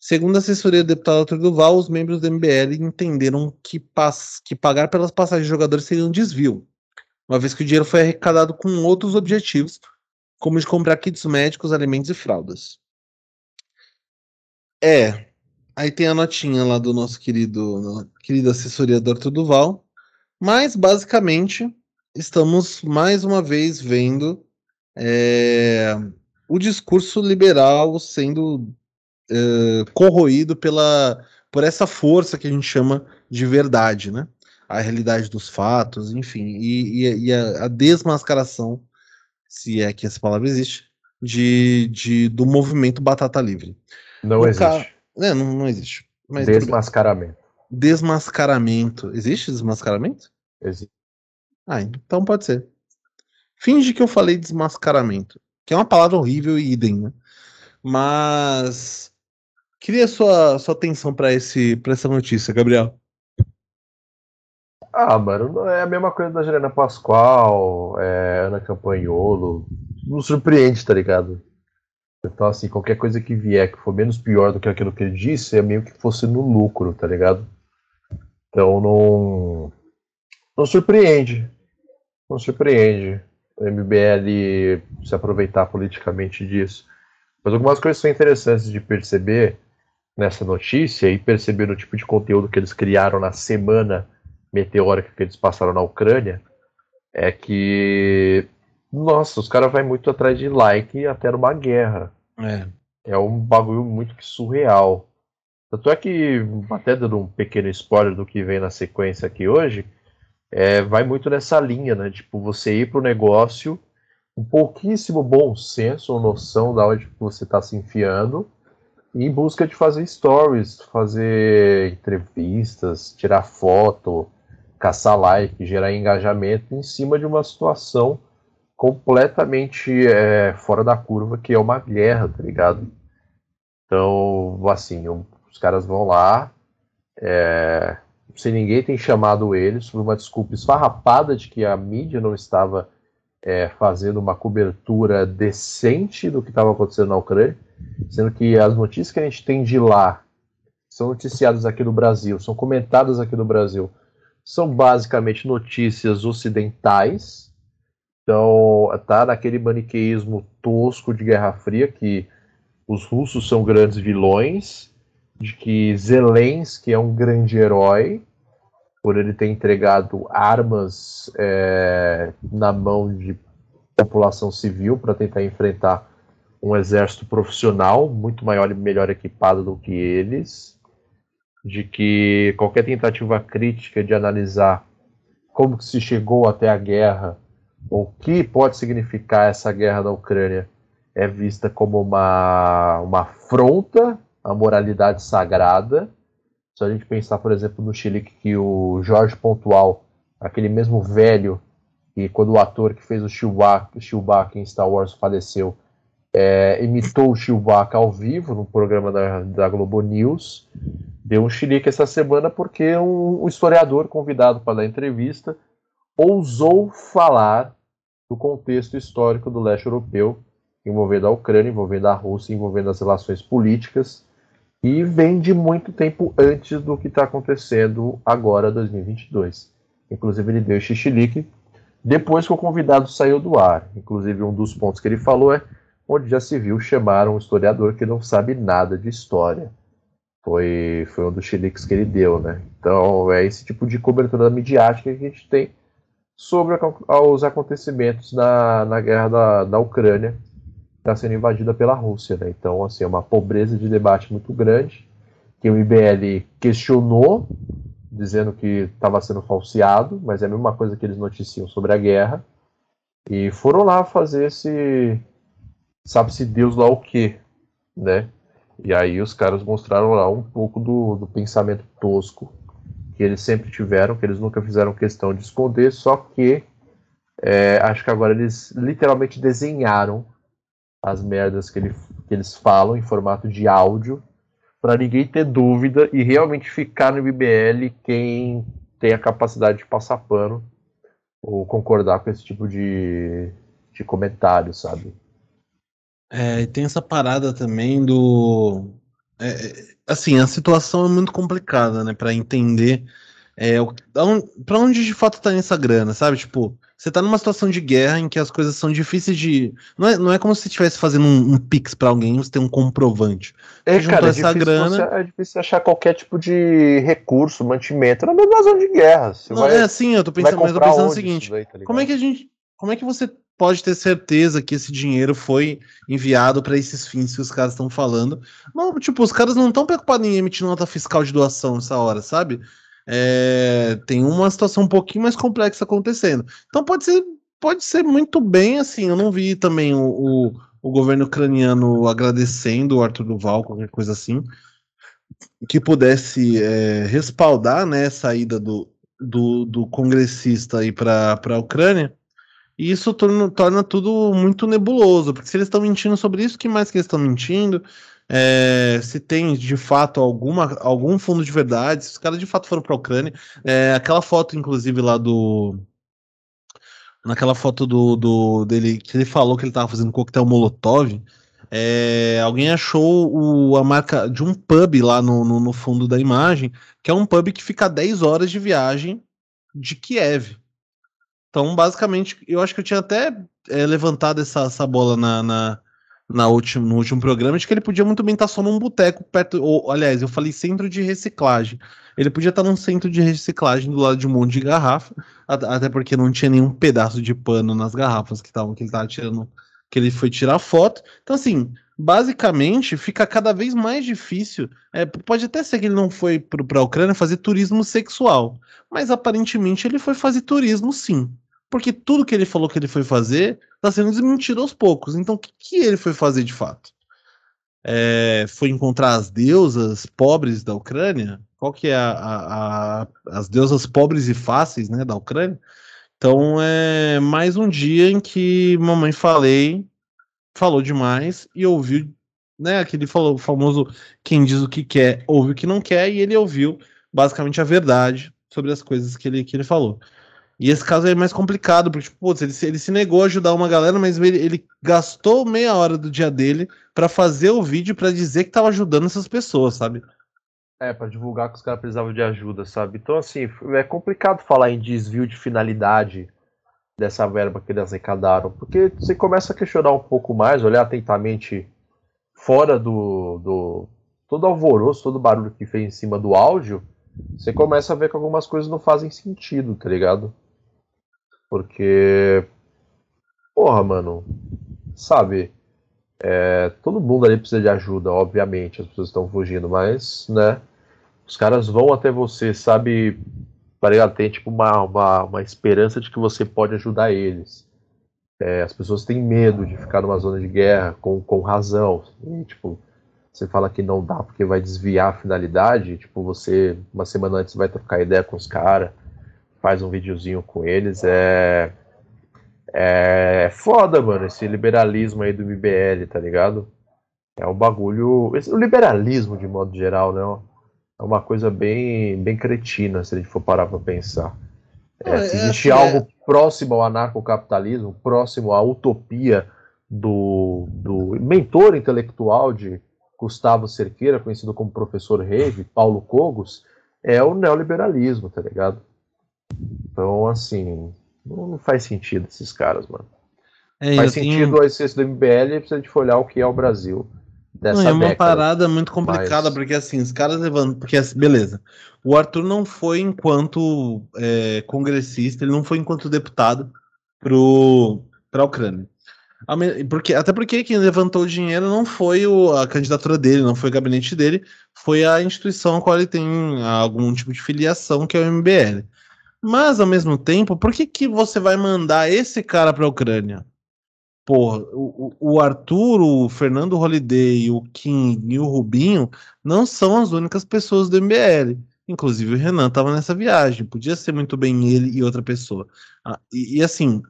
Segundo a assessoria do deputado Arthur Duval, os membros do MBL entenderam que, que pagar pelas passagens de jogadores seria um desvio, uma vez que o dinheiro foi arrecadado com outros objetivos, como de comprar kits médicos, alimentos e fraldas. É, aí tem a notinha lá do nosso querido, querida assessoria do Duval, mas basicamente estamos mais uma vez vendo é, o discurso liberal sendo é, corroído pela, por essa força que a gente chama de verdade, né? A realidade dos fatos, enfim, e, e, e a, a desmascaração se é que essa palavra existe, de, de do movimento Batata Livre. Não existe. Ca... É, não, não existe. Mas desmascaramento. Desmascaramento. Existe desmascaramento? Existe. Ah, então pode ser. Finge que eu falei desmascaramento, que é uma palavra horrível e idem, né? Mas queria sua sua atenção para esse para essa notícia, Gabriel. Ah, mano, é a mesma coisa da Juliana Pascoal, é, Ana Campanholo. Não surpreende, tá ligado? Então, assim, qualquer coisa que vier que for menos pior do que aquilo que ele disse, é meio que fosse no lucro, tá ligado? Então, não. Não surpreende. Não surpreende o MBL se aproveitar politicamente disso. Mas algumas coisas são interessantes de perceber nessa notícia e perceberam o tipo de conteúdo que eles criaram na semana meteórica que eles passaram na Ucrânia, é que, nossa, os caras vão muito atrás de like até numa guerra. É. É um bagulho muito surreal. Tanto é que, até dando um pequeno spoiler do que vem na sequência aqui hoje, é, vai muito nessa linha, né? Tipo, você ir para o negócio um pouquíssimo bom senso ou noção da onde você está se enfiando em busca de fazer stories, fazer entrevistas, tirar foto, caçar like, gerar engajamento em cima de uma situação completamente é, fora da curva, que é uma guerra, tá ligado? Então, assim, os caras vão lá, é, sem ninguém tem chamado eles, por uma desculpa esfarrapada de que a mídia não estava é, fazendo uma cobertura decente do que estava acontecendo na Ucrânia, sendo que as notícias que a gente tem de lá são noticiadas aqui no Brasil, são comentadas aqui no Brasil, são basicamente notícias ocidentais. Então, tá naquele maniqueísmo tosco de Guerra Fria que os russos são grandes vilões, de que Zelensky é um grande herói, por ele ter entregado armas é, na mão de população civil para tentar enfrentar um exército profissional muito maior e melhor equipado do que eles, de que qualquer tentativa crítica de analisar como se chegou até a guerra, ou o que pode significar essa guerra na Ucrânia, é vista como uma, uma afronta à moralidade sagrada, se a gente pensar, por exemplo, no Chile, que o Jorge Pontual, aquele mesmo velho, que quando o ator que fez o Chewbacca, Chewbacca em Star Wars faleceu, é, imitou o Chewbacca ao vivo no programa da, da Globo News, deu um chilique essa semana porque um, um historiador convidado para dar entrevista ousou falar do contexto histórico do leste europeu, envolvendo a Ucrânia, envolvendo a Rússia, envolvendo as relações políticas e vem de muito tempo antes do que está acontecendo agora, 2022. Inclusive, ele deu xixilique depois que o convidado saiu do ar. Inclusive, um dos pontos que ele falou é onde já se viu chamar um historiador que não sabe nada de história. Foi, foi um dos chiliques que ele deu, né? Então, é esse tipo de cobertura midiática que a gente tem sobre a, os acontecimentos na, na guerra da, da Ucrânia está sendo invadida pela Rússia. Né? Então, assim, é uma pobreza de debate muito grande, que o IBL questionou, dizendo que estava sendo falseado, mas é a mesma coisa que eles noticiam sobre a guerra, e foram lá fazer esse sabe-se Deus lá o que, né? E aí os caras mostraram lá um pouco do, do pensamento tosco que eles sempre tiveram, que eles nunca fizeram questão de esconder, só que é, acho que agora eles literalmente desenharam as merdas que, ele, que eles falam em formato de áudio, para ninguém ter dúvida e realmente ficar no MBL quem tem a capacidade de passar pano ou concordar com esse tipo de, de comentário, sabe? É, e tem essa parada também do. É, é assim, a situação é muito complicada, né, para entender é, para onde de fato tá essa grana, sabe? Tipo, você tá numa situação de guerra em que as coisas são difíceis de. Não é, não é como se você estivesse fazendo um, um pix para alguém você tem um comprovante. É, cara, é essa grana... Você, é difícil achar qualquer tipo de recurso, mantimento na mesma zona de guerra. Você não, vai, é assim, eu tô pensando, mas eu tô pensando o seguinte: daí, tá como é que a gente. Como é que você pode ter certeza que esse dinheiro foi enviado para esses fins que os caras estão falando? Não, tipo, os caras não estão preocupados em emitir nota fiscal de doação nessa hora, sabe? é, tem uma situação um pouquinho mais complexa acontecendo. Então pode ser, pode ser muito bem assim. Eu não vi também o, o, o governo ucraniano agradecendo o Arthur Duval, qualquer coisa assim, que pudesse é, respaldar né, a saída do, do, do congressista para a Ucrânia. E isso torna, torna tudo muito nebuloso, porque se eles estão mentindo sobre isso, que mais que eles estão mentindo? é, se tem de fato alguma, algum fundo de verdade, se os caras de fato foram para a Ucrânia. É, aquela foto, inclusive, lá do. Naquela foto do, do dele que ele falou que ele estava fazendo coquetel Molotov. É, alguém achou o, a marca de um pub lá no, no, no, fundo da imagem, que é um pub que fica a 10 horas de viagem de Kiev. Então, basicamente, eu acho que eu tinha até é, levantado essa, essa bola na, na, na último, no último programa de que ele podia muito bem estar só num boteco perto. Ou, aliás, eu falei centro de reciclagem. Ele podia estar num centro de reciclagem do lado de um monte de garrafa, até porque não tinha nenhum pedaço de pano nas garrafas que, tavam, que ele estava tirando, que ele foi tirar foto. Então, assim, basicamente fica cada vez mais difícil. É, pode até ser que ele não foi para a Ucrânia fazer turismo sexual, mas aparentemente ele foi fazer turismo sim. Porque tudo que ele falou que ele foi fazer está sendo desmentido aos poucos. Então, o que, que ele foi fazer de fato? É, foi encontrar as deusas pobres da Ucrânia? Qual que é a, a, a, as deusas pobres e fáceis né, da Ucrânia? Então, é mais um dia em que mamãe falei falou demais e ouviu, né? Aquele falou, famoso quem diz o que quer, ouve o que não quer, e ele ouviu basicamente a verdade sobre as coisas que ele, que ele falou. E esse caso é mais complicado, porque, tipo, putz, ele, ele se negou a ajudar uma galera, mas ele, ele gastou meia hora do dia dele para fazer o vídeo para dizer que tava ajudando essas pessoas, sabe? É, para divulgar que os caras precisavam de ajuda, sabe? Então, assim, é complicado falar em desvio de finalidade dessa verba que eles arrecadaram, porque você começa a questionar um pouco mais, olhar atentamente fora do, do todo alvoroço, todo barulho que fez em cima do áudio, você começa a ver que algumas coisas não fazem sentido, tá ligado? Porque, porra, mano, sabe, é, todo mundo ali precisa de ajuda, obviamente, as pessoas estão fugindo, mas, né, os caras vão até você, sabe, tá ligado? Tem tipo uma, uma, uma esperança de que você pode ajudar eles. É, as pessoas têm medo de ficar numa zona de guerra com, com razão. E, tipo, você fala que não dá porque vai desviar a finalidade. Tipo, você, uma semana antes, vai trocar ideia com os caras, faz um videozinho com eles. É. É foda, mano, esse liberalismo aí do MBL, tá ligado? É um bagulho. Esse, o liberalismo, de modo geral, né? é uma coisa bem, bem cretina, se a gente for parar para pensar. É, é, se existe é, algo próximo ao anarcocapitalismo, próximo à utopia do, do mentor intelectual de Gustavo Cerqueira, conhecido como professor Rave, Paulo Cogos, é o neoliberalismo, tá ligado? Então, assim, não faz sentido esses caras, mano. É, faz sentido tenho... esse do MBL a gente for olhar o que é o Brasil dessa não, é uma década. parada muito complicada, Mas... porque assim, os caras levantam. Porque, assim, beleza. O Arthur não foi enquanto é, congressista, ele não foi enquanto deputado para a Ucrânia. Porque, até porque quem levantou o dinheiro não foi o, a candidatura dele, não foi o gabinete dele, foi a instituição a qual ele tem algum tipo de filiação, que é o MBL. Mas, ao mesmo tempo, por que, que você vai mandar esse cara para a Ucrânia? Porra, o, o Arthur, o Fernando Holiday, o Kim e o Rubinho não são as únicas pessoas do MBL. Inclusive o Renan estava nessa viagem. Podia ser muito bem ele e outra pessoa. Ah, e, e, assim,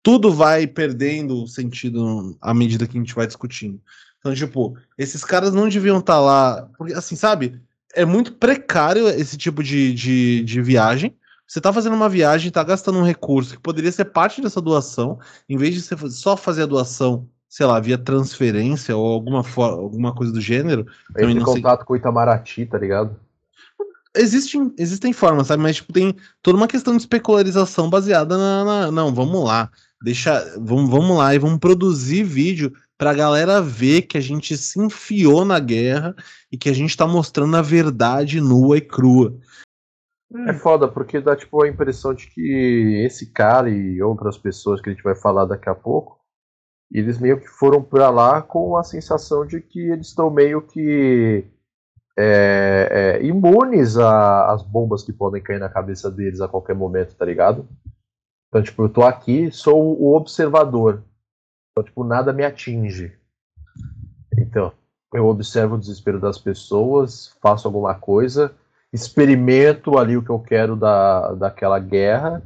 tudo vai perdendo sentido à medida que a gente vai discutindo. Então, tipo, esses caras não deviam estar tá lá. Porque, assim, sabe? É muito precário esse tipo de, de, de viagem. Você está fazendo uma viagem, está gastando um recurso que poderia ser parte dessa doação, em vez de você só fazer a doação, sei lá, via transferência ou alguma, alguma coisa do gênero. Entre em contato sei... com o Itamaraty, tá ligado? Existem, existem formas, sabe? Mas tipo, tem toda uma questão de especularização baseada na, na. Não, vamos lá. Deixa. Vamos, vamos lá e vamos produzir vídeo pra galera ver que a gente se enfiou na guerra e que a gente tá mostrando a verdade nua e crua. É foda, porque dá tipo a impressão de que esse cara e outras pessoas que a gente vai falar daqui a pouco, eles meio que foram pra lá com a sensação de que eles estão meio que é, é, imunes às bombas que podem cair na cabeça deles a qualquer momento, tá ligado? Então, tipo, eu tô aqui, sou o observador. Então, tipo, nada me atinge. Então, eu observo o desespero das pessoas, faço alguma coisa experimento ali o que eu quero da, daquela guerra,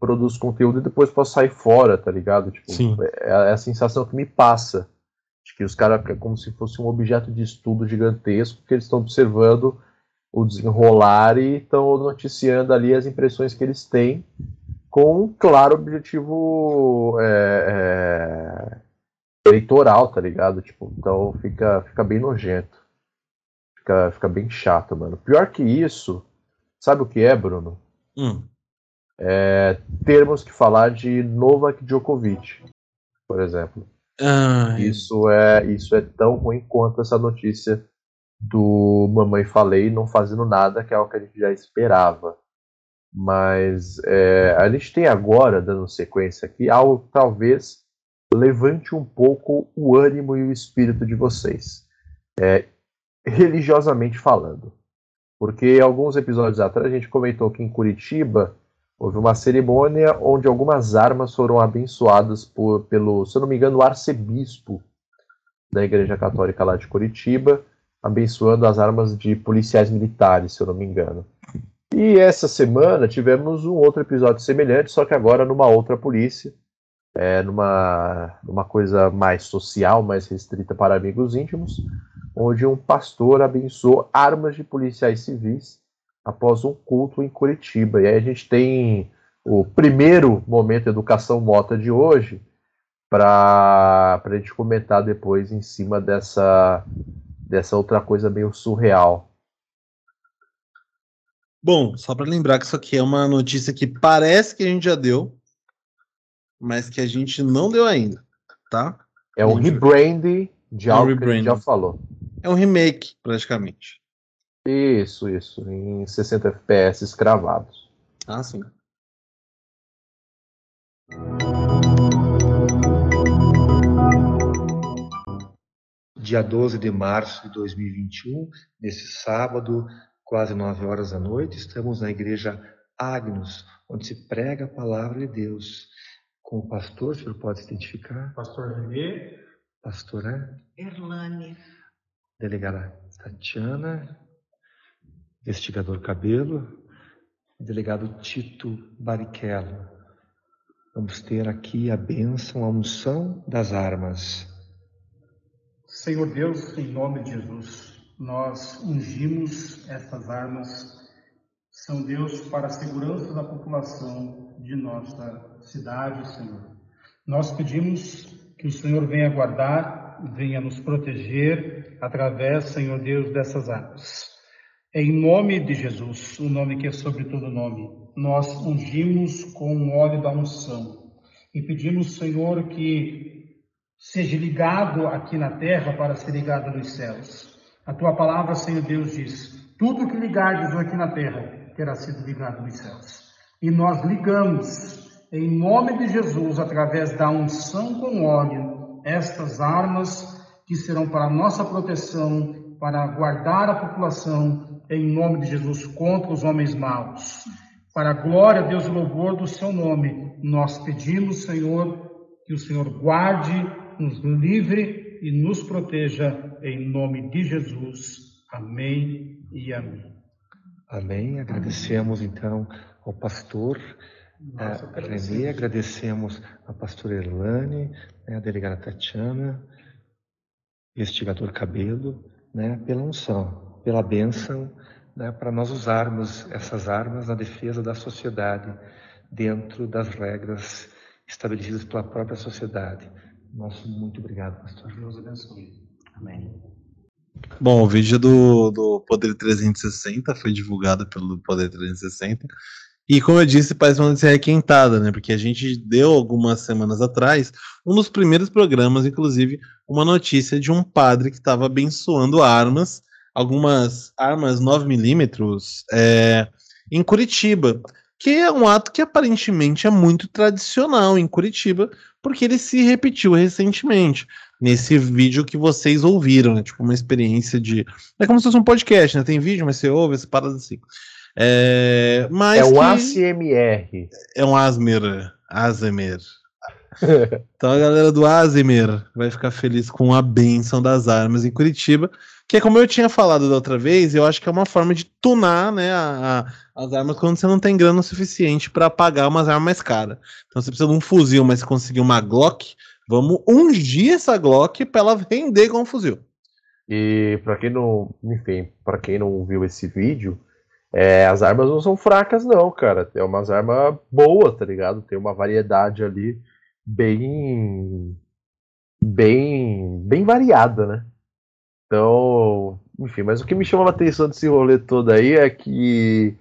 produzo conteúdo e depois posso sair fora, tá ligado? Tipo, Sim. É, é a sensação que me passa. De que os caras é como se fosse um objeto de estudo gigantesco que eles estão observando o desenrolar e estão noticiando ali as impressões que eles têm com um claro objetivo é, é, eleitoral, tá ligado? Tipo, então fica, fica bem nojento. Fica, fica bem chato, mano. Pior que isso, sabe o que é, Bruno? Hum. É, termos que falar de Novak Djokovic, por exemplo. Ai. Isso é isso é tão ruim quanto essa notícia do Mamãe Falei não fazendo nada, que é algo que a gente já esperava. Mas é, a gente tem agora, dando sequência aqui, algo que talvez levante um pouco o ânimo e o espírito de vocês, é, religiosamente falando. Porque alguns episódios atrás a gente comentou que em Curitiba houve uma cerimônia onde algumas armas foram abençoadas por, pelo, se eu não me engano, o arcebispo da Igreja Católica lá de Curitiba, abençoando as armas de policiais militares, se eu não me engano. E essa semana tivemos um outro episódio semelhante, só que agora numa outra polícia, é, numa, numa coisa mais social, mais restrita para amigos íntimos, onde um pastor abençoou armas de policiais civis após um culto em Curitiba. E aí a gente tem o primeiro momento Educação Mota de hoje, para a gente comentar depois em cima dessa, dessa outra coisa meio surreal. Bom, só para lembrar que isso aqui é uma notícia que parece que a gente já deu, mas que a gente não deu ainda, tá? É um rebrand de é algo que a gente já falou. É um remake, praticamente. Isso, isso, em 60 FPS cravados. Ah, sim. Dia 12 de março de 2021, nesse sábado, quase nove horas da noite, estamos na igreja Agnus, onde se prega a palavra de Deus. Com o pastor, o senhor pode se identificar? Pastor Renê. Pastora Erlane. Delegada Tatiana. Investigador Cabelo. Delegado Tito Barichello. Vamos ter aqui a bênção, a unção das armas. Senhor Deus, em nome de Jesus, nós ungimos essas armas, são Deus para a segurança da população de nossa cidade, Senhor. Nós pedimos que o Senhor venha guardar, venha nos proteger através, Senhor Deus, dessas armas. Em nome de Jesus, o nome que é sobre todo nome, nós ungimos com o óleo da unção e pedimos, Senhor, que seja ligado aqui na terra para ser ligado nos céus. A tua palavra, Senhor Deus, diz: tudo que ligardes aqui na terra terá sido ligado nos céus. E nós ligamos, em nome de Jesus, através da unção com óleo, estas armas que serão para nossa proteção, para guardar a população, em nome de Jesus, contra os homens maus. Para a glória, Deus e louvor do seu nome, nós pedimos, Senhor, que o Senhor guarde, nos livre e nos proteja em nome de Jesus. Amém e amém. Amém. Agradecemos então ao pastor Nossa, uh, Renê, agradecemos à pastora Erlane, né, a delegada Tatiana, investigador Cabelo, né, pela unção, pela bênção, né, para nós usarmos essas armas na defesa da sociedade, dentro das regras estabelecidas pela própria sociedade. Nosso muito obrigado, pastor. Deus abençoe. Amém. Bom, o vídeo do, do Poder 360 foi divulgado pelo Poder 360. E como eu disse, parece uma notícia requentada, né? Porque a gente deu algumas semanas atrás, um dos primeiros programas, inclusive, uma notícia de um padre que estava abençoando armas, algumas armas 9mm, é, em Curitiba. Que é um ato que aparentemente é muito tradicional em Curitiba, porque ele se repetiu recentemente nesse vídeo que vocês ouviram, né? Tipo, uma experiência de. É como se fosse um podcast, né? Tem vídeo, mas você ouve essa parada assim. É, mas é um ASMR. É um Asmer. Asmer. *laughs* então a galera do Asmer vai ficar feliz com a benção das armas em Curitiba, que é como eu tinha falado da outra vez, eu acho que é uma forma de tunar né, a, a, as armas quando você não tem grana o suficiente para pagar umas armas mais caras. Então você precisa de um fuzil, mas se conseguir uma Glock, vamos ungir essa Glock para ela vender com um fuzil. E para quem não, enfim, para quem não viu esse vídeo, é, as armas não são fracas não, cara. Tem umas armas boas, tá ligado? Tem uma variedade ali bem bem bem variada, né? Então, enfim, mas o que me chama a atenção desse rolê todo aí é que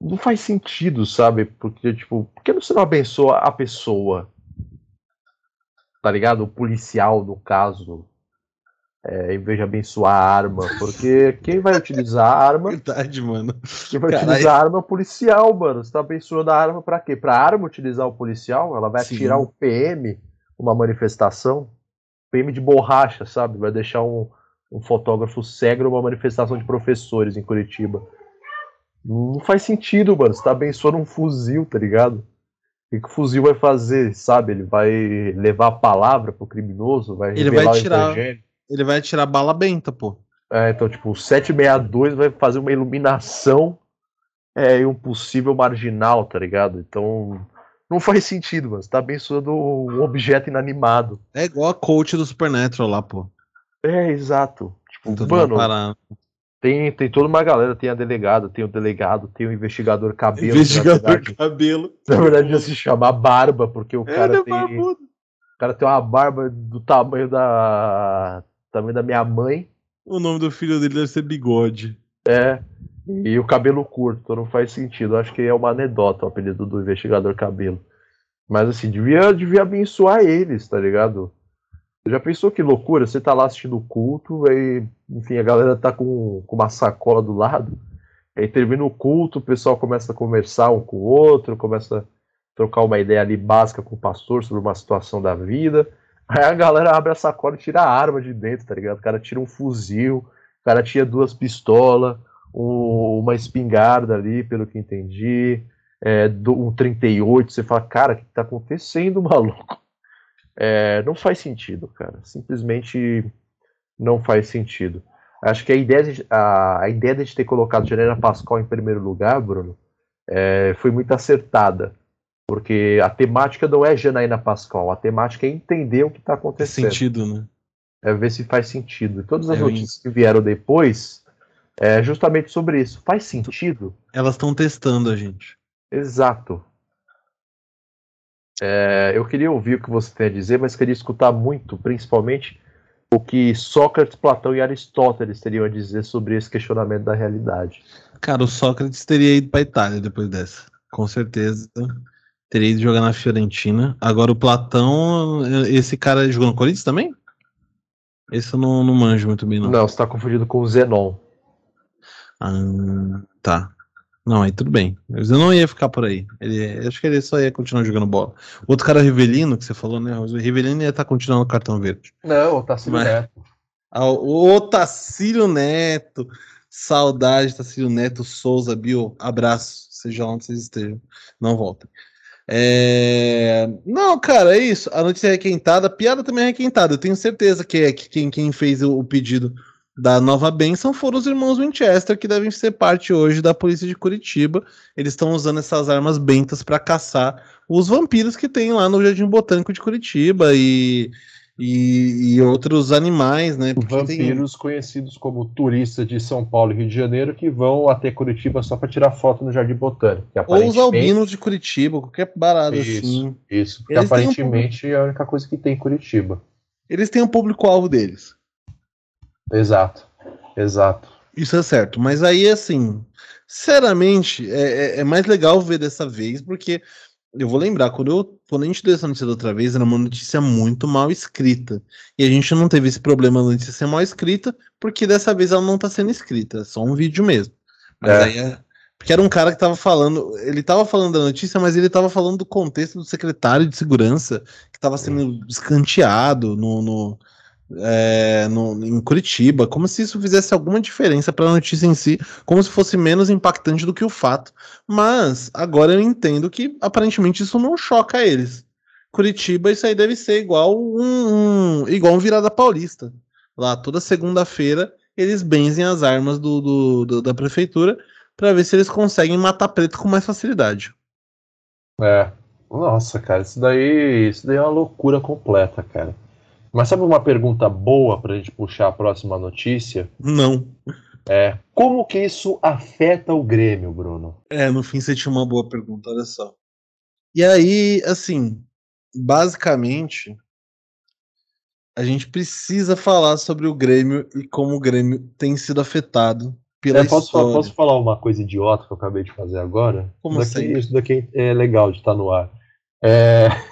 não faz sentido, sabe? Porque, tipo, por que você não abençoa a pessoa? tá ligado? O policial, no caso, é, em vez de abençoar a arma, porque quem vai utilizar a arma. *laughs* Verdade, mano. Quem vai Caralho. utilizar a arma é o policial, mano. Você tá abençoando a arma pra quê? Pra arma utilizar o policial? Ela vai Sim. atirar o PM uma manifestação? PM de borracha, sabe? Vai deixar um, um fotógrafo cego numa manifestação de professores em Curitiba. Não faz sentido, mano. Você tá abençoando um fuzil, tá ligado? O que, o fuzil vai fazer, sabe? Ele vai levar a palavra pro criminoso? Vai ele vai tirar. Ele vai tirar bala benta, pô. É, então, tipo, o 762 vai fazer uma iluminação é, em um possível marginal, tá ligado? Então, não faz sentido, mano. Você tá abençoando um objeto inanimado. É igual a coach do Supernatural lá, pô. É, exato. Tipo, mano, tem, tem toda uma galera, tem a delegada, tem o delegado, tem o investigador cabelo. Investigador verdade, cabelo. Na verdade, ia se chamar barba, porque o é, cara é, tem. O cara tem uma barba do tamanho da. Tamanho da minha mãe. O nome do filho dele deve ser bigode. É. E o cabelo curto, então não faz sentido. Acho que é uma anedota o apelido do investigador cabelo. Mas assim, devia, devia abençoar eles, tá ligado? Já pensou que loucura? Você tá lá assistindo o culto, aí, enfim, a galera tá com, com uma sacola do lado, aí termina o culto, o pessoal começa a conversar um com o outro, começa a trocar uma ideia ali básica com o pastor sobre uma situação da vida. Aí a galera abre a sacola e tira a arma de dentro, tá ligado? O cara tira um fuzil, o cara tira duas pistolas, um, uma espingarda ali, pelo que entendi, é, um 38. Você fala, cara, o que tá acontecendo, *laughs* maluco? É, não faz sentido, cara. Simplesmente não faz sentido. Acho que a ideia de, a, a ideia de ter colocado Janela Pascal em primeiro lugar, Bruno, é, foi muito acertada. Porque a temática não é Janaína Pascal, a temática é entender o que está acontecendo. Faz sentido, né? É ver se faz sentido. E todas as é, notícias que vieram depois é justamente sobre isso. Faz sentido? Elas estão testando a gente. Exato. É, eu queria ouvir o que você tem a dizer, mas queria escutar muito, principalmente, o que Sócrates, Platão e Aristóteles teriam a dizer sobre esse questionamento da realidade. Cara, o Sócrates teria ido para Itália depois dessa, com certeza. Teria ido jogar na Fiorentina. Agora o Platão, esse cara jogou no Corinthians também? Esse eu não, não manjo muito bem, não. Não, você tá confundido com o Zenon. Ah, tá. Não, aí tudo bem. Eu não ia ficar por aí. Ele, acho que ele só ia continuar jogando bola. O outro cara, Rivelino, que você falou, né? O Rivelino ia estar tá continuando o cartão verde. Não, o Tacílio Mas... Neto. Ah, o Tacílio Neto. Saudade, Tacílio Neto, Souza, Bio. Abraço, seja onde vocês estejam. Não voltem. É... Não, cara, é isso. A notícia é requentada, a piada também é requentada. Eu tenho certeza que é que quem, quem fez o, pedido da nova benção foram os irmãos Winchester, que devem ser parte hoje da polícia de Curitiba. Eles estão usando essas armas bentas para caçar os vampiros que tem lá no Jardim Botânico de Curitiba e, e, e outros animais, né? Vampiros tem... conhecidos como turistas de São Paulo e Rio de Janeiro que vão até Curitiba só para tirar foto no Jardim Botânico. Ou os albinos de Curitiba, qualquer barada isso, assim. Isso, porque Eles aparentemente um... é a única coisa que tem em Curitiba. Eles têm o um público-alvo deles. Exato, exato. Isso é certo, mas aí assim, sinceramente, é, é, é, mais legal ver dessa vez, porque eu vou lembrar, quando, eu, quando a gente deu essa notícia da outra vez, era uma notícia muito mal escrita. E a gente não teve esse problema da notícia ser mal escrita, porque dessa vez ela não tá sendo escrita, é só um vídeo mesmo. Mas é. aí é, porque era um cara que tava falando, ele tava falando da notícia, mas ele tava falando do contexto do secretário de segurança que tava sendo escanteado no, no é, no, em Curitiba, como se isso fizesse alguma diferença para a notícia em si, como se fosse menos impactante do que o fato. Mas agora eu entendo que aparentemente isso não choca eles. Curitiba, isso aí deve ser igual um, um igual um virada paulista. Lá toda segunda-feira eles benzem as armas do, do, do da prefeitura para ver se eles conseguem matar preto com mais facilidade. É. Nossa, cara, isso daí, isso daí é uma loucura completa, cara. Mas sabe uma pergunta boa para a gente puxar a próxima notícia? Não. É, como que isso afeta o Grêmio, Bruno? É, no fim você tinha uma boa pergunta, olha só. E aí, assim, basicamente, a gente precisa falar sobre o Grêmio e como o Grêmio tem sido afetado pela é, posso, história. Posso falar uma coisa idiota que eu acabei de fazer agora? Como isso daqui, assim? Isso daqui é legal de estar no ar. É... *laughs*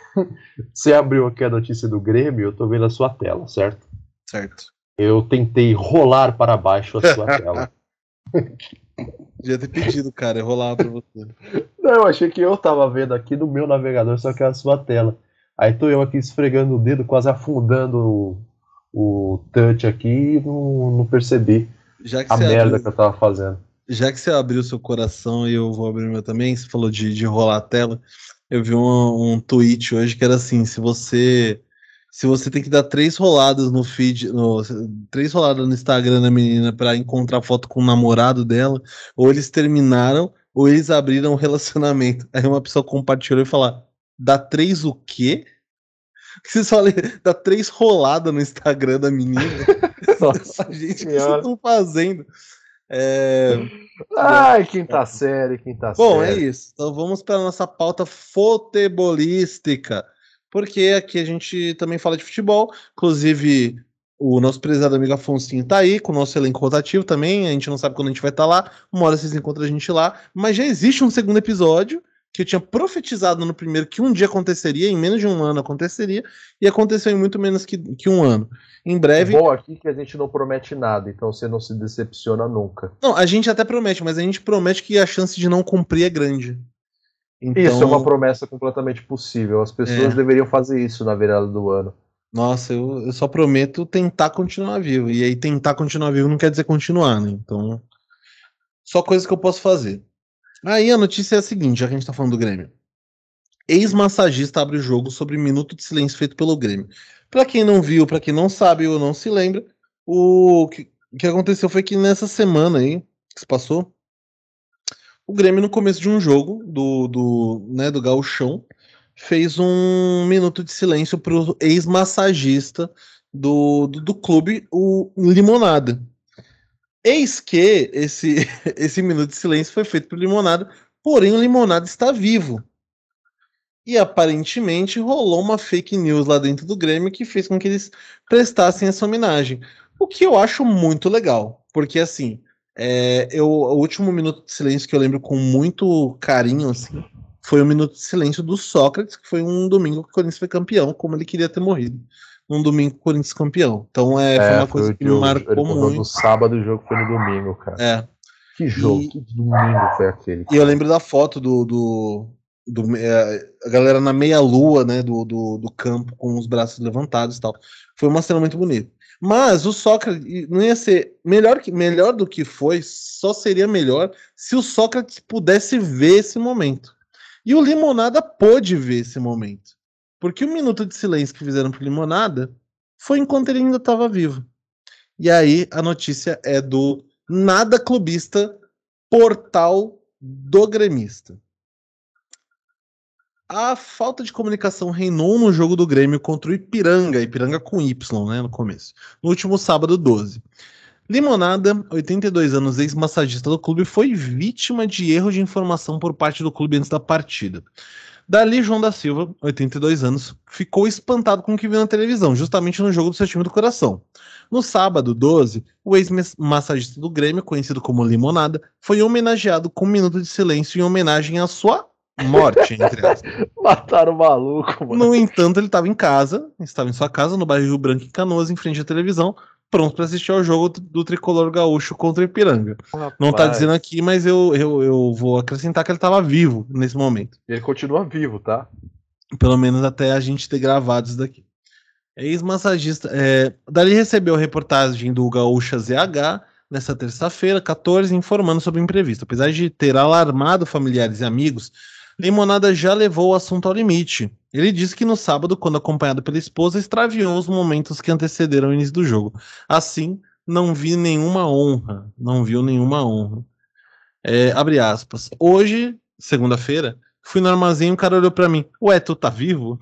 Você abriu aqui a notícia do Grêmio, eu tô vendo a sua tela, certo? Certo. Eu tentei rolar para baixo a sua *laughs* tela. Devia ter pedido, cara, rolar pra você. Não, eu achei que eu tava vendo aqui no meu navegador, só que é a sua tela. Aí tô eu aqui esfregando o dedo, quase afundando o, o touch aqui e não, não percebi a merda abriu, que eu tava fazendo. Já que você abriu seu coração e eu vou abrir o meu também, você falou de, de rolar a tela. Eu vi um, um tweet hoje que era assim: se você se você tem que dar três roladas no feed, no, três roladas no Instagram da menina para encontrar foto com o namorado dela, ou eles terminaram, ou eles abriram um relacionamento. Aí uma pessoa compartilhou e falou: dá três o quê? *laughs* Você só dá três roladas no Instagram da menina. *laughs* Nossa, gente, o que vocês estão fazendo? É... Ai, quinta série, quinta Bom, série. Bom, é isso. Então vamos para a nossa pauta futebolística porque aqui a gente também fala de futebol. Inclusive, o nosso prezado amigo Afonso tá aí, com o nosso elenco rotativo também. A gente não sabe quando a gente vai estar tá lá. Uma hora vocês encontram a gente lá. Mas já existe um segundo episódio que eu tinha profetizado no primeiro que um dia aconteceria, em menos de um ano aconteceria, e aconteceu em muito menos que, que um ano. Em breve. Bom aqui que a gente não promete nada, então você não se decepciona nunca. Não, a gente até promete, mas a gente promete que a chance de não cumprir é grande. Então... Isso é uma promessa completamente possível. As pessoas é. deveriam fazer isso na virada do ano. Nossa, eu, eu, só prometo tentar continuar vivo. E aí, tentar continuar vivo não quer dizer continuar, né? Então, só coisas que eu posso fazer. Aí a notícia é a seguinte, já que a gente tá falando do Grêmio. Ex-massagista abre o jogo sobre minuto de silêncio feito pelo Grêmio. Para quem não viu, para quem não sabe ou não se lembra, o que, que aconteceu foi que nessa semana aí, que se passou, o Grêmio, no começo de um jogo do, do, né, do Gauchão, fez um minuto de silêncio para o ex-massagista do, do, do, clube, o Limonada. Eis que esse, *laughs* esse minuto de silêncio foi feito por Limonada, porém o Limonada está vivo. E aparentemente rolou uma fake news lá dentro do Grêmio que fez com que eles prestassem essa homenagem. O que eu acho muito legal, porque assim, é, eu, o último minuto de silêncio que eu lembro com muito carinho, assim, foi o minuto de silêncio do Sócrates, que foi um domingo que o Corinthians foi campeão, como ele queria ter morrido. Um domingo o Corinthians campeão. Então é, é foi uma coisa que me marcou muito. No sábado o jogo foi no domingo, cara. É. Que jogo, e, que domingo foi aquele. Cara. E eu lembro da foto do, do, do é, a galera na meia-lua, né, do, do, do campo, com os braços levantados e tal. Foi uma cena muito bonita. Mas o Sócrates não ia ser melhor, que, melhor do que foi, só seria melhor se o Sócrates pudesse ver esse momento. E o Limonada pôde ver esse momento. Porque o minuto de silêncio que fizeram pro Limonada foi enquanto ele ainda estava vivo. E aí a notícia é do Nada Clubista, portal do gremista. A falta de comunicação reinou no jogo do Grêmio contra o Ipiranga, Ipiranga com Y, né, no começo, no último sábado 12. Limonada, 82 anos, ex-massagista do clube, foi vítima de erro de informação por parte do clube antes da partida. Dali, João da Silva, 82 anos, ficou espantado com o que viu na televisão, justamente no jogo do seu time do coração. No sábado, 12, o ex-massagista do Grêmio, conhecido como Limonada, foi homenageado com um minuto de silêncio em homenagem à sua morte, entre aspas. *laughs* Mataram o maluco, mano. No entanto, ele estava em casa, estava em sua casa, no bairro Rio Branco, em Canoas, em frente à televisão, pronto para assistir ao jogo do tricolor gaúcho contra o Ipiranga. Rapaz. Não tá dizendo aqui, mas eu, eu, eu vou acrescentar que ele estava vivo nesse momento. Ele continua vivo, tá? Pelo menos até a gente ter gravado isso daqui. Ex-massagista. É, dali recebeu a reportagem do Gaúcha ZH nessa terça-feira, 14, informando sobre o imprevisto. Apesar de ter alarmado familiares e amigos Limonada já levou o assunto ao limite. Ele disse que no sábado, quando acompanhado pela esposa, extraviou os momentos que antecederam o início do jogo. Assim, não vi nenhuma honra. Não viu nenhuma honra. É, abre aspas. Hoje, segunda-feira, fui no armazém e um cara olhou para mim. Ué, tu tá vivo?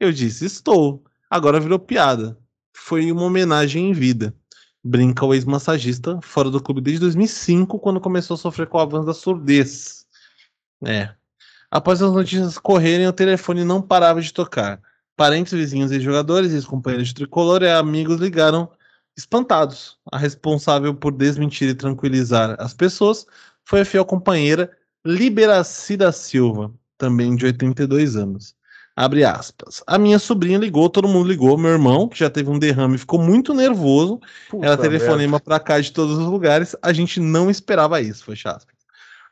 Eu disse, estou. Agora virou piada. Foi uma homenagem em vida. Brinca o ex-massagista, fora do clube desde 2005, quando começou a sofrer com o avanço da surdez. É, Após as notícias correrem, o telefone não parava de tocar. Parentes, vizinhos e jogadores, ex-companheiros de tricolor e amigos ligaram espantados. A responsável por desmentir e tranquilizar as pessoas foi a fiel companheira Liberaci da Silva, também de 82 anos. Abre aspas. A minha sobrinha ligou, todo mundo ligou. Meu irmão, que já teve um derrame, ficou muito nervoso. Puta Ela telefonema pra cá de todos os lugares. A gente não esperava isso, fecha aspas.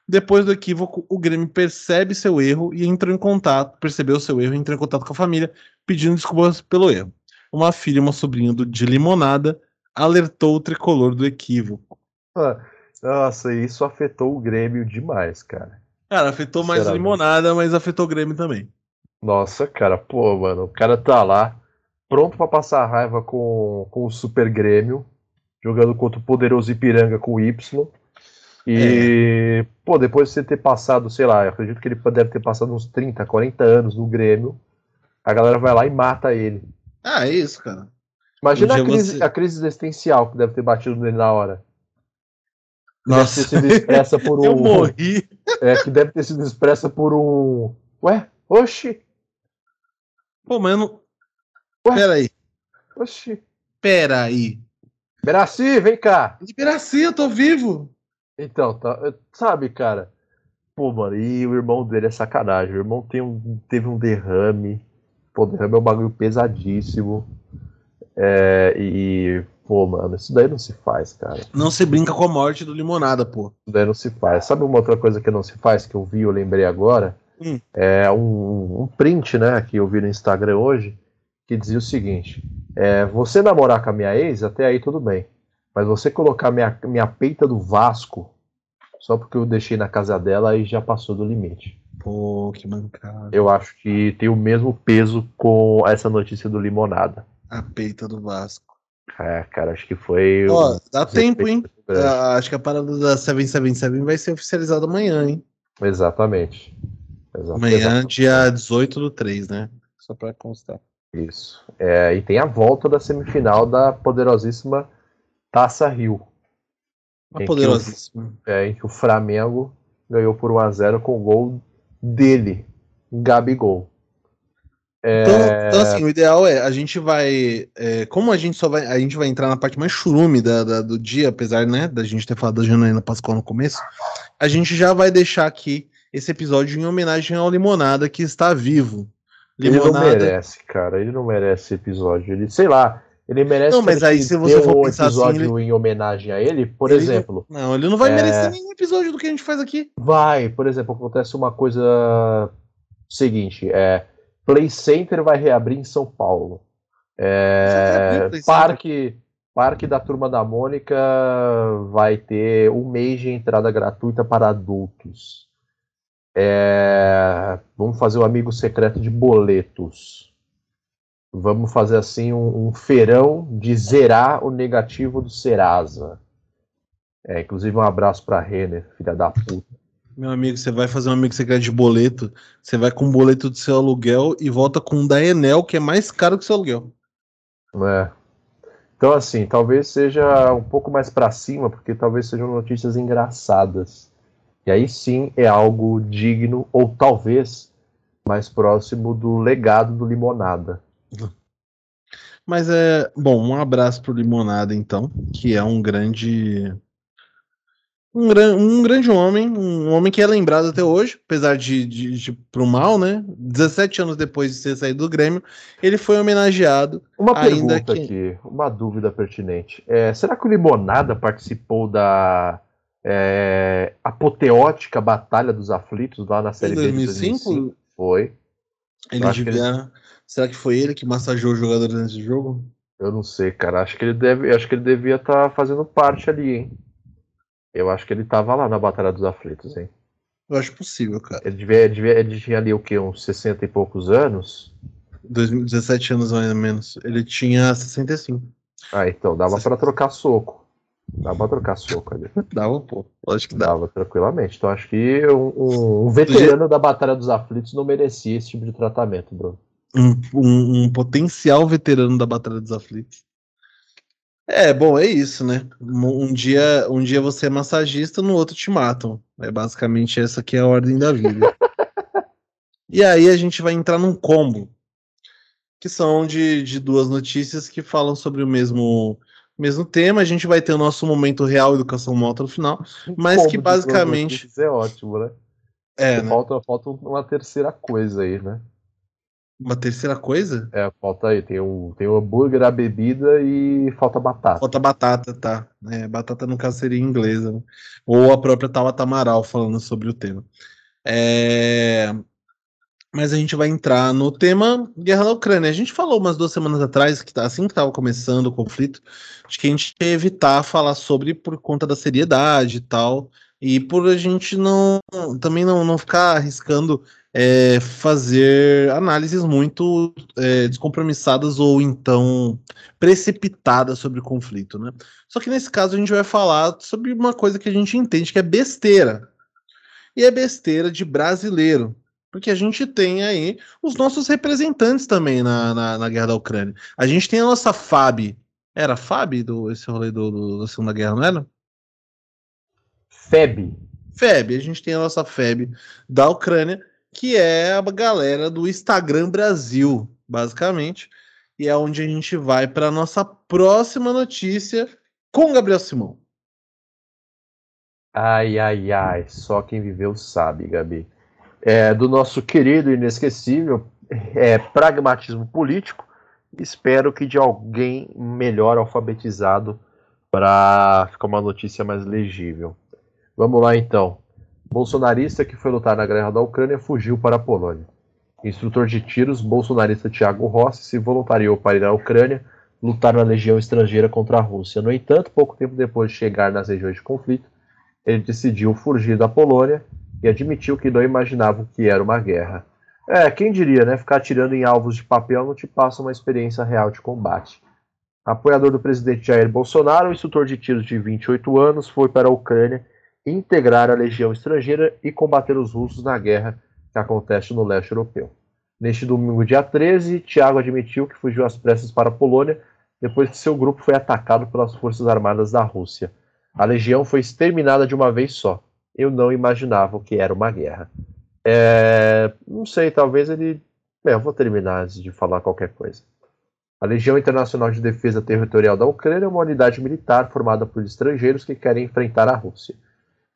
Depois do equívoco, o Grêmio percebe seu erro e entrou em contato, percebeu seu erro e entrou em contato com a família, pedindo desculpas pelo erro. Uma filha e uma sobrinha do, de limonada alertou o tricolor do equívoco. Ah, Nossa, isso afetou o Grêmio demais, cara. Cara, afetou mais a limonada, mas afetou o Grêmio também. Nossa, cara, pô, mano, o cara tá lá, pronto pra passar raiva com, com o Super Grêmio, jogando contra o poderoso Ipiranga com o Y. E, pô, depois de você ter passado, sei lá, eu acredito que ele deve ter passado uns 30, 40 anos no Grêmio, a galera vai lá e mata ele. Ah, é isso, cara. Imagina Um a crise, você- a crise existencial que deve ter batido nele na hora. Nossa, Deve ter sido expressa por *laughs* um. eu morri. É, que deve ter sido expressa por um. Ué? Oxi! Pô, mas eu não. Ué? Peraí, Oxi! peraí. Beraci, vem cá! Liberaci, eu tô vivo. Então, tá, sabe, cara? Pô, mano, e o irmão dele é sacanagem. O irmão tem um, teve um derrame. Pô, derrame é um bagulho pesadíssimo. É, e, pô, mano, isso daí não se faz, cara. Isso Não se brinca com a morte do limonada, pô. daí não se faz. Sabe uma outra coisa que não se faz, que eu vi, eu lembrei agora? Hum. É um, um print, né, que eu vi no Instagram hoje, que dizia o seguinte: é, você namorar com a minha ex, até aí tudo bem. Mas você colocar minha, minha peita do Vasco, só porque eu deixei na casa dela, aí já passou do limite. Pô, que mancada. Eu acho que tem o mesmo peso com essa notícia do Limonada. A peita do Vasco. É, cara, acho que foi. Ó, dá tempo, hein? Ah, acho que a parada da 777 vai ser oficializada amanhã, hein? Exatamente. Exa- Amanhã, exatamente. dia 18 do 3, né? Só pra constar. Isso. É, e tem a volta da semifinal da poderosíssima Taça Rio, Uma poderosíssima. é, em que o Flamengo ganhou por 1x0 com o gol dele, Gabigol. É, Então, então, assim, o ideal é, a gente vai. é, como a gente só vai. A gente vai entrar na parte mais churume da, da- do dia, apesar, né, da gente ter falado da Janaína Pascoal no começo, a gente já vai deixar aqui esse episódio em homenagem ao Limonada que está vivo. ele não Limonada. merece, cara. Ele não merece esse episódio. Ele, sei lá, ele merece Não, mas aí se você for um assim, episódio em homenagem a ele, por Ele- exemplo. Não, ele não vai É. merecer nenhum episódio do que a gente faz aqui. Vai, por exemplo, acontece uma coisa seguinte, é Play Center vai reabrir em São Paulo. É, parque, parque da Turma da Mônica vai ter um mês de entrada gratuita para adultos. É, vamos fazer o amigo secreto de boletos. Vamos fazer assim um, um feirão de zerar o negativo do Serasa. É, inclusive um abraço para Renner, filha da puta. Meu amigo, você vai fazer um amigo secreto de boleto, você vai com o boleto do seu aluguel e volta com um da Enel, que é mais caro que o seu aluguel. É. Então, assim, talvez seja um pouco mais pra cima, porque talvez sejam notícias engraçadas. E aí sim é algo digno, ou talvez mais próximo do legado do Limonada. Mas é. Bom, um abraço pro Limonada, então, que é um grande. Um, gran, um grande homem, um homem que é lembrado até hoje, apesar de, de, de pro mal, né? 17 anos depois de ter saído do Grêmio, ele foi homenageado. Uma pergunta que- aqui, uma dúvida pertinente. É, será que o Limonada participou da é, apoteótica Batalha dos Aflitos lá na Em Série B de 2005, 2005? Foi. ele devia. Será que foi ele que massageou os jogadores nesse jogo? Eu não sei, cara. Acho que ele deve, acho que ele devia estar fazendo parte ali, hein? Eu acho que ele tava lá na Batalha dos Aflitos, hein? Eu acho possível, cara. Ele devia, devia ele tinha ali o quê? Uns 60 e poucos anos? 2017 anos mais ou menos. Ele tinha 65. Ah, então dava pra trocar soco. Dava pra trocar soco ali. *laughs* Dava, pô. Lógico que dava. Dava tranquilamente. Então acho que um, um- um veterano da Batalha dos Aflitos não merecia esse tipo de tratamento, Bruno. Um, um- um potencial veterano da Batalha dos Aflitos. É, bom, é isso, né? Um, dia, um dia você é massagista, no outro te matam. É basicamente essa que é a ordem da vida. e aí a gente vai entrar num combo, que são de, de duas notícias que falam sobre o mesmo, mesmo tema. A gente vai ter o nosso momento real educação mota no final. Mas Como que basicamente- É ótimo, né? É, né? Falta, falta uma terceira coisa aí, né? Uma terceira coisa? É, falta aí. Tem o, tem o hambúrguer, a bebida e falta batata. Falta batata, tá. É, batata no caso seria inglesa, né? Ou a própria Tabata Amaral falando sobre o tema. É... Mas a gente vai entrar no tema guerra da Ucrânia. A gente falou umas duas semanas atrás, que tá, assim que estava começando o conflito, de que a gente ia evitar falar sobre por conta da seriedade e tal, e por a gente não também não, não ficar arriscando é, fazer análises muito é, descompromissadas ou então precipitadas sobre o conflito, né? Só que nesse caso a gente vai falar sobre uma coisa que a gente entende que é besteira. E é besteira de brasileiro porque a gente tem aí os nossos representantes também na, na, na, guerra da Ucrânia. A gente tem a nossa FAB. Era FAB do, esse rolê do, do, da Segunda Guerra, não era? FEB. FEB. A gente tem a nossa FEB da Ucrânia, que é a galera do Instagram Brasil, basicamente. E é onde a gente vai para a nossa próxima notícia com Gabriel Simão. Ai, ai, ai. Só quem viveu sabe, Gabi é, do nosso querido e inesquecível é, pragmatismo político. Espero que de alguém melhor alfabetizado para ficar uma notícia mais legível. Vamos lá então. Bolsonarista que foi lutar na guerra da Ucrânia fugiu para a Polônia. Instrutor de tiros, bolsonarista Thiago Rossi se voluntariou para ir à Ucrânia lutar na legião estrangeira contra a Rússia. No entanto, pouco tempo depois de chegar nas regiões de conflito, ele decidiu fugir da Polônia e admitiu que não imaginava o que era uma guerra. É, quem diria, né? Ficar atirando em alvos de papel não te passa uma experiência real de combate. Apoiador do presidente Jair Bolsonaro, o instrutor de tiros de 28 anos foi para a Ucrânia integrar a legião estrangeira e combater os russos na guerra que acontece no leste europeu. Neste domingo, dia 13, Tiago admitiu que fugiu às pressas para a Polônia depois que seu grupo foi atacado pelas forças armadas da Rússia. A legião foi exterminada de uma vez só eu não imaginava que era uma guerra. É, não sei, talvez ele. É, eu vou terminar antes de falar qualquer coisa. A Legião Internacional de Defesa Territorial da Ucrânia é uma unidade militar formada por estrangeiros que querem enfrentar a Rússia.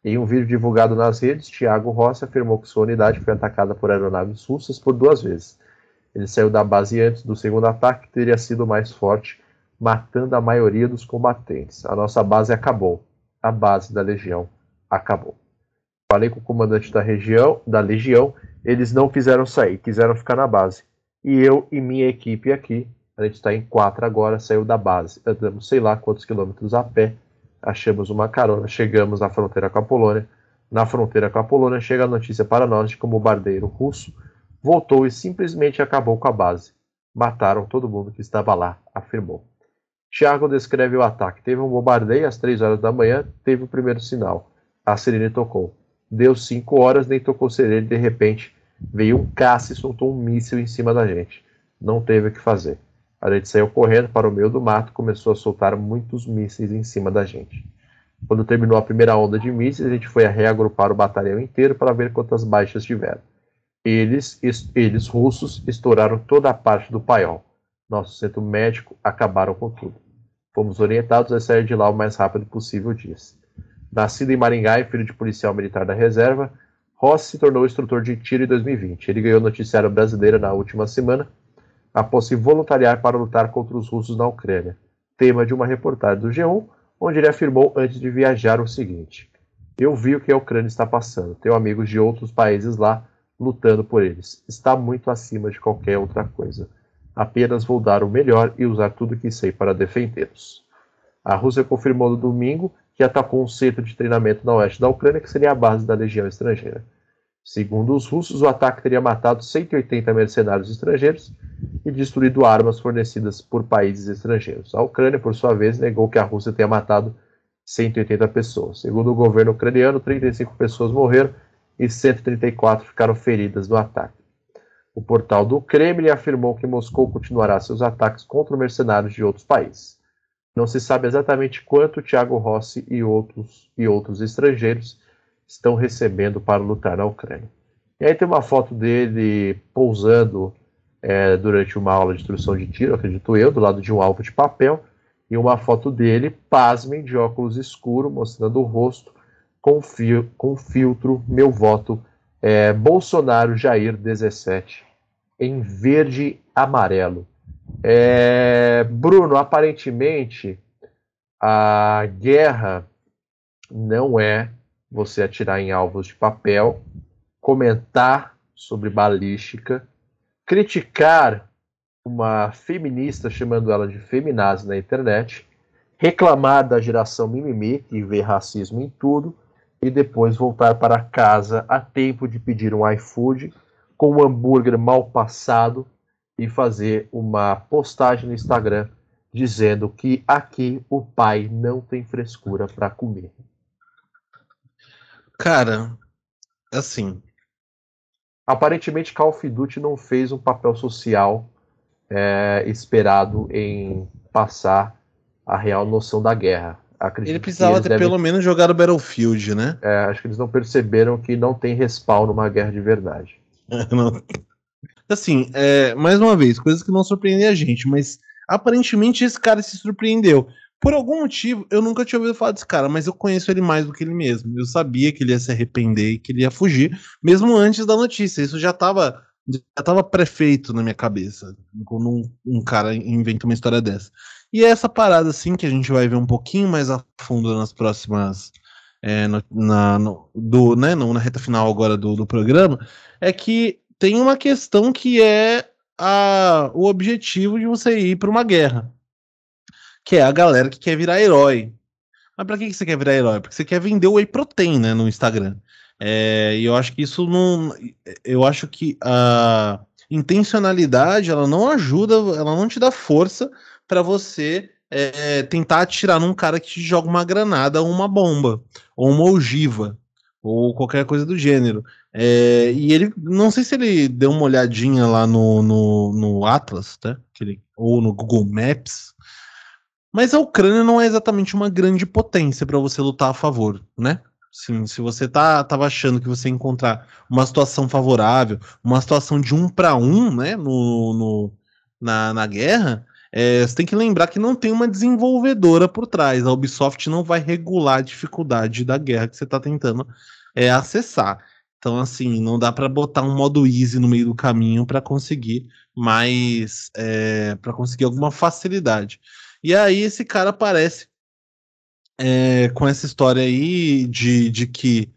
Em um vídeo divulgado nas redes, Tiago Rossi afirmou que sua unidade foi atacada por aeronaves russas por duas vezes. Ele saiu da base antes do segundo ataque, que teria sido mais forte, matando a maioria dos combatentes. A nossa base acabou. A base da Legião acabou. Falei com o comandante da região, da legião, eles não quiseram sair, quiseram ficar na base. E eu e minha equipe aqui, a gente está em quatro agora, saiu da base. Andamos sei lá quantos quilômetros a pé, achamos uma carona, chegamos na fronteira com a Polônia. Na fronteira com a Polônia chega a notícia para nós de que o bombardeiro russo voltou e simplesmente acabou com a base. Mataram todo mundo que estava lá, afirmou. Tiago descreve o ataque. Teve um bombardeio às três horas da manhã, teve o primeiro sinal. A sirene tocou. Deu cinco horas, nem tocou sirene, de repente veio um caça e soltou um míssil em cima da gente. Não teve o que fazer. A gente saiu correndo para o meio do mato e começou a soltar muitos mísseis em cima da gente. Quando terminou a primeira onda de mísseis, a gente foi a reagrupar o batalhão inteiro para ver quantas baixas tiveram. Eles, eles russos, estouraram toda a parte do paiol. Nosso centro médico acabaram com tudo. Fomos orientados a sair de lá o mais rápido possível, disse. Nascido em Maringá e filho de policial militar da reserva, Rossi se tornou instrutor de tiro em 2020. Ele ganhou noticiário brasileiro na última semana, após se voluntariar para lutar contra os russos na Ucrânia. Tema de uma reportagem do G1, onde ele afirmou antes de viajar o seguinte: Eu vi o que a Ucrânia está passando. Tenho amigos de outros países lá lutando por eles. Está muito acima de qualquer outra coisa. Apenas vou dar o melhor e usar tudo que sei para defendê-los. A Rússia confirmou no domingo que atacou um centro de treinamento na oeste da Ucrânia, que seria a base da legião estrangeira. Segundo os russos, o ataque teria matado 180 mercenários estrangeiros e destruído armas fornecidas por países estrangeiros. A Ucrânia, por sua vez, negou que a Rússia tenha matado 180 pessoas. Segundo o governo ucraniano, 35 pessoas morreram e 134 ficaram feridas no ataque. O portal do Kremlin afirmou que Moscou continuará seus ataques contra mercenários de outros países. Não se sabe exatamente quanto Thiago Rossi e outros, e outros estrangeiros estão recebendo para lutar na Ucrânia. E aí tem uma foto dele pousando é, durante uma aula de instrução de tiro, acredito eu, do lado de um alvo de papel, e uma foto dele, pasmem, de óculos escuros, mostrando o rosto com, fio, com filtro, meu voto, é, Bolsonaro Jair 17. em verde amarelo. É, Bruno, aparentemente a guerra não é você atirar em alvos de papel, comentar sobre balística, criticar uma feminista chamando ela de feminazi na internet, reclamar da geração mimimi que vê racismo em tudo e depois voltar para casa a tempo de pedir um iFood com um hambúrguer mal passado e fazer uma postagem no Instagram dizendo que aqui o pai não tem frescura para comer. Cara, assim. Aparentemente, Call of Duty não fez um papel social é, esperado em passar a real noção da guerra. Acredito ele precisava ter devem... pelo menos jogado Battlefield, né? É, acho que eles não perceberam que não tem respawn numa guerra de verdade. *laughs* assim, é, mais uma vez, coisas que não surpreendem a gente, mas aparentemente esse cara se surpreendeu. Por algum motivo, eu nunca tinha ouvido falar desse cara, mas eu conheço ele mais do que ele mesmo. Eu sabia que ele ia se arrepender e que ele ia fugir, mesmo antes da notícia. Isso já estava já tava prefeito na minha cabeça, quando um, um, cara inventa uma história dessa. E é essa parada, assim, que a gente vai ver um pouquinho mais a fundo nas próximas. É, no, na, no, do, né, na reta final agora do, do programa, é que tem uma questão que é a, o objetivo de você ir para uma guerra que é a galera que quer virar herói. Mas pra que você quer virar herói? Porque você quer vender o whey protein, né, no Instagram. É, e eu acho que isso não. Eu acho que a intencionalidade ela não ajuda, ela não te dá força para você é, tentar atirar num cara que te joga uma granada ou uma bomba, ou uma ogiva, ou qualquer coisa do gênero. É, e ele, não sei se ele deu uma olhadinha lá no, no, no Atlas, tá? Ele, ou no Google Maps, mas a Ucrânia não é exatamente uma grande potência para você lutar a favor, né? Sim, se você tá, tava achando que você encontrar uma situação favorável, uma situação de um para um, né, no, no na, na guerra, é, você tem que lembrar que não tem uma desenvolvedora por trás. A Ubisoft não vai regular a dificuldade da guerra que você está tentando é, acessar. Então, assim, não dá para botar um modo easy no meio do caminho para conseguir mais. É, para conseguir alguma facilidade. E aí esse cara aparece é, com essa história aí de, de que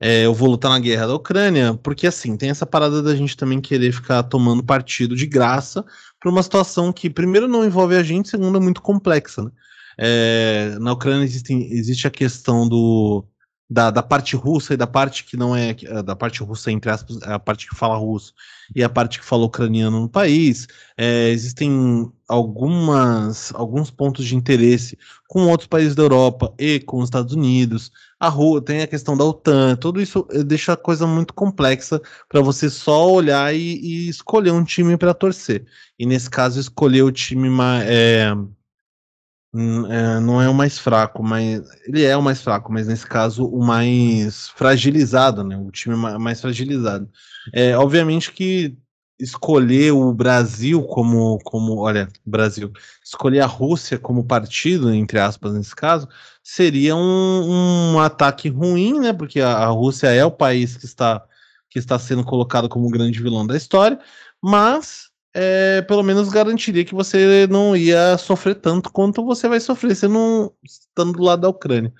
é, eu vou lutar na guerra da Ucrânia, porque assim, tem essa parada da gente também querer ficar tomando partido de graça para uma situação que, primeiro, não envolve a gente, segundo, é muito complexa. Né? É, na Ucrânia existe, existe a questão do, da, da parte russa e da parte que não é da parte russa entre aspas a parte que fala russo e a parte que fala ucraniano no país é, existem algumas alguns pontos de interesse com outros países da Europa e com os Estados Unidos a rua tem a questão da OTAN tudo isso eh, deixa a coisa muito complexa para você só olhar e, e, escolher um time para torcer. E nesse caso escolher o time é, Hum, é, não é o mais fraco, mas ele é o mais fraco, mas nesse caso o mais fragilizado, né? O time mais fragilizado. É, obviamente que escolher o Brasil como, como, olha, Brasil, escolher a Rússia como partido, entre aspas, nesse caso, seria um, um ataque ruim, né? Porque a, a Rússia é o país que está que está sendo colocado como o grande vilão da história, mas é, pelo menos garantiria que você não ia sofrer tanto quanto você vai sofrer você não estando do lado da Ucrânia.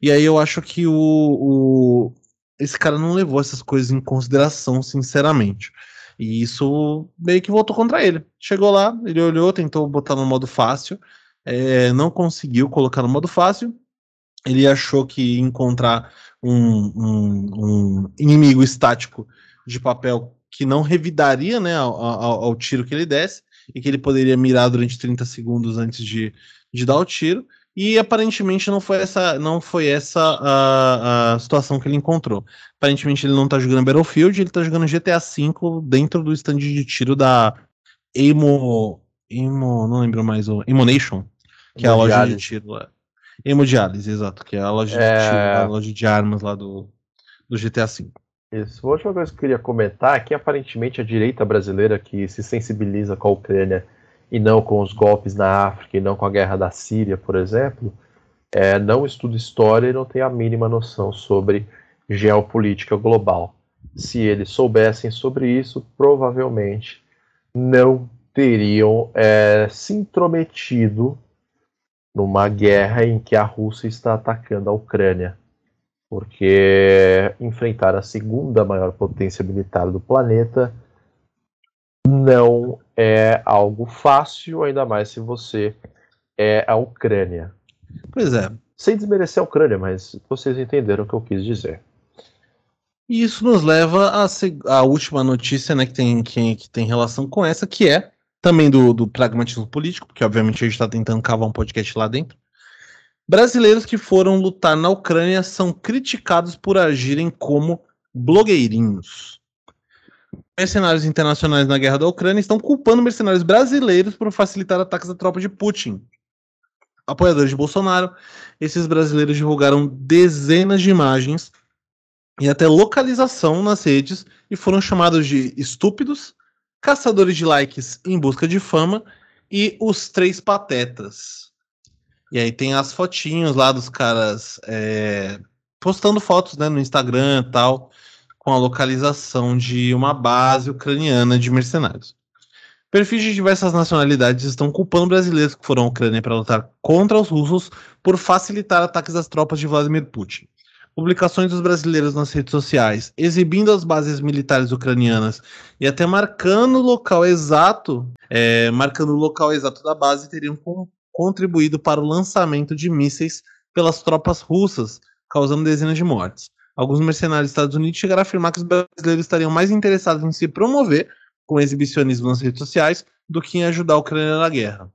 E aí eu acho que o, o, esse cara não levou essas coisas em consideração, sinceramente. E isso meio que voltou contra ele. Chegou lá, ele olhou, tentou botar no modo fácil, é, não conseguiu colocar no modo fácil. Ele achou que encontrar um, um, um inimigo estático de papel que não revidaria né, ao, ao, ao, tiro que ele desse e que ele poderia mirar durante 30 segundos antes de, de dar o tiro. E aparentemente não foi essa, não foi essa a, a situação que ele encontrou. Aparentemente ele não está jogando Battlefield, ele está jogando GTA V dentro do stand de tiro da Emo. Emo não lembro mais o. Emonation, que é a loja de tiro lá. Hemodiálise, exato, que é a loja, é... De, tiro, a loja de armas lá do, do GTA V. Isso. Uma última coisa que eu queria comentar é que aparentemente a direita brasileira que se sensibiliza com a Ucrânia e não com os golpes na África e não com a guerra da Síria, por exemplo, é, não estuda história e não tem a mínima noção sobre geopolítica global. Se eles soubessem sobre isso, provavelmente não teriam é, se intrometido numa guerra em que a Rússia está atacando a Ucrânia. Porque enfrentar a segunda maior potência militar do planeta não é algo fácil, ainda mais se você é a Ucrânia. Pois é. Sem desmerecer a Ucrânia, mas vocês entenderam o que eu quis dizer. E isso nos leva à, última notícia, né, que tem, que, que, tem relação com essa, que é também do, do pragmatismo político, porque obviamente a gente está tentando cavar um podcast lá dentro. Brasileiros que foram lutar na Ucrânia são criticados por agirem como blogueirinhos. Mercenários internacionais na guerra da Ucrânia estão culpando mercenários brasileiros por facilitar ataques à tropa de Putin. Apoiadores de Bolsonaro, esses brasileiros divulgaram dezenas de imagens e até localização nas redes e foram chamados de estúpidos, caçadores de likes em busca de fama e os três patetas. E aí tem as fotinhos lá dos caras é, postando fotos né, no Instagram e tal, com a localização de uma base ucraniana de mercenários. Perfis de diversas nacionalidades estão culpando brasileiros que foram à Ucrânia para lutar contra os russos por facilitar ataques às tropas de Vladimir Putin. Publicações dos brasileiros nas redes sociais, exibindo as bases militares ucranianas e até marcando o local exato, é, marcando o local exato da base, teriam contribuído para o lançamento de mísseis pelas tropas russas, causando dezenas de mortes. Alguns mercenários dos Estados Unidos chegaram a afirmar que os brasileiros estariam mais interessados em se promover com exibicionismo nas redes sociais do que em ajudar a Ucrânia na guerra.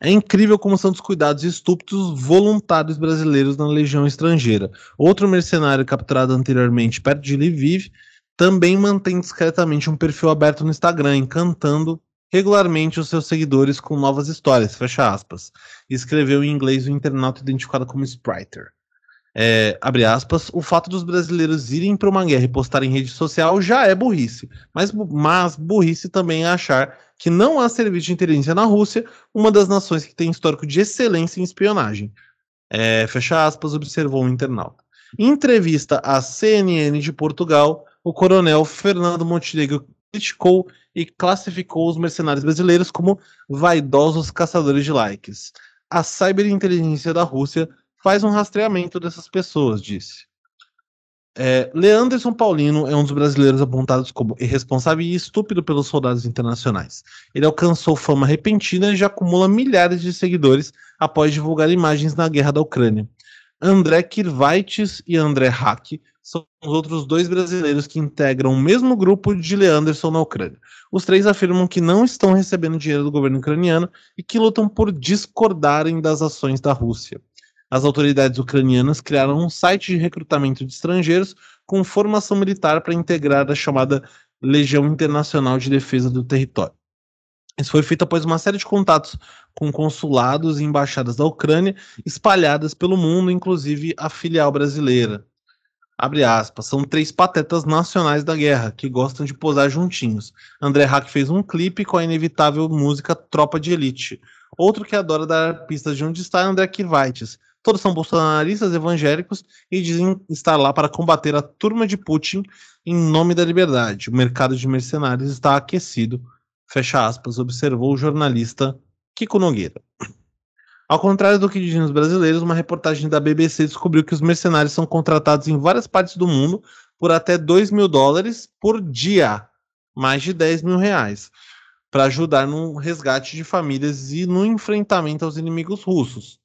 É incrível como são descuidados e estúpidos voluntários brasileiros na legião estrangeira. Outro mercenário capturado anteriormente perto de Lviv também mantém discretamente um perfil aberto no Instagram, encantando regularmente os seus seguidores com novas histórias, fecha aspas. Escreveu em inglês o internauta identificado como Spriter. É, abre aspas, o fato dos brasileiros irem para uma guerra e postar em rede social já é burrice, mas, mas burrice também é achar que não há serviço de inteligência na Rússia, uma das nações que tem histórico de excelência em espionagem. É, fecha aspas, observou um internauta. Em entrevista à CNN de Portugal, o coronel Fernando Montenegro criticou e classificou os mercenários brasileiros como vaidosos caçadores de likes. A cyberinteligência da Rússia faz um rastreamento dessas pessoas, disse. É, Leanderson Paulino é um dos brasileiros apontados como irresponsável e estúpido pelos soldados internacionais. Ele alcançou fama repentina e já acumula milhares de seguidores após divulgar imagens na guerra da Ucrânia. André Kirvaitis e André Hack são os outros dois brasileiros que integram o mesmo grupo de Leanderson na Ucrânia. Os três afirmam que não estão recebendo dinheiro do governo ucraniano e que lutam por discordarem das ações da Rússia as autoridades ucranianas criaram um site de recrutamento de estrangeiros com formação militar para integrar a chamada Legião Internacional de Defesa do Território. Isso foi feito após uma série de contatos com consulados e embaixadas da Ucrânia espalhadas pelo mundo, inclusive a filial brasileira. Abre aspas, são três patetas nacionais da guerra que gostam de posar juntinhos. André Hack fez um clipe com a inevitável música Tropa de Elite. Outro que adora dar pistas de onde está é André Kivaitis, Todos são bolsonaristas evangélicos e dizem estar lá para combater a turma de Putin em nome da liberdade. O mercado de mercenários está aquecido, fecha aspas, observou o jornalista Kiko Nogueira. Ao contrário do que dizem os brasileiros, uma reportagem da BBC descobriu que os mercenários são contratados em várias partes do mundo por até 2 mil dólares por dia, mais de 10 mil reais, para ajudar no resgate de famílias e no enfrentamento aos inimigos russos.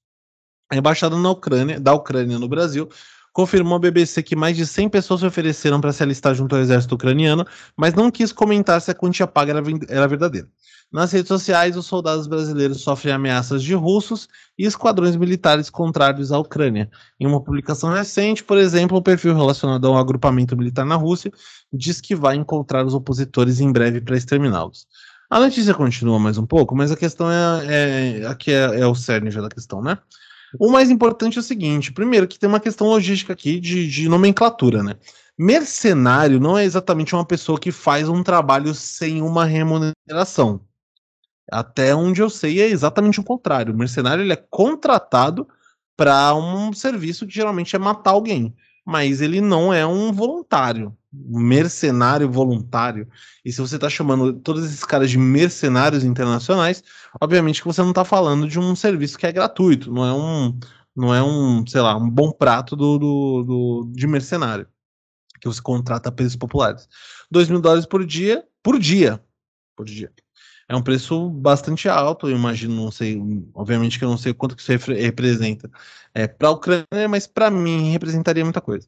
A embaixada Ucrânia, da Ucrânia no Brasil confirmou à BBC que mais de 100 pessoas se ofereceram para se alistar junto ao exército ucraniano, mas não quis comentar se a quantia paga era, era verdadeira. Nas redes sociais, os soldados brasileiros sofrem ameaças de russos e esquadrões militares contrários à Ucrânia. Em uma publicação recente, por exemplo, o perfil relacionado ao agrupamento militar na Rússia diz que vai encontrar os opositores em breve para exterminá-los. A notícia continua mais um pouco, mas a questão é, é aqui é, é o cerne já da questão, né? O mais importante é o seguinte: primeiro, que tem uma questão logística aqui de, de nomenclatura, né? Mercenário não é exatamente uma pessoa que faz um trabalho sem uma remuneração. Até onde eu sei é exatamente o contrário. O mercenário ele é contratado para um serviço que geralmente é matar alguém, mas ele não é um voluntário. Mercenário voluntário, e se você está chamando todos esses caras de mercenários internacionais, obviamente que você não está falando de um serviço que é gratuito, não é um, não é um, sei lá, um bom prato do, do, do de mercenário que você contrata a preços populares. 2 mil dólares por dia, por dia, por dia. É um preço bastante alto, eu imagino, não sei, obviamente que eu não sei quanto que isso representa é, para a Ucrânia, mas para mim representaria muita coisa.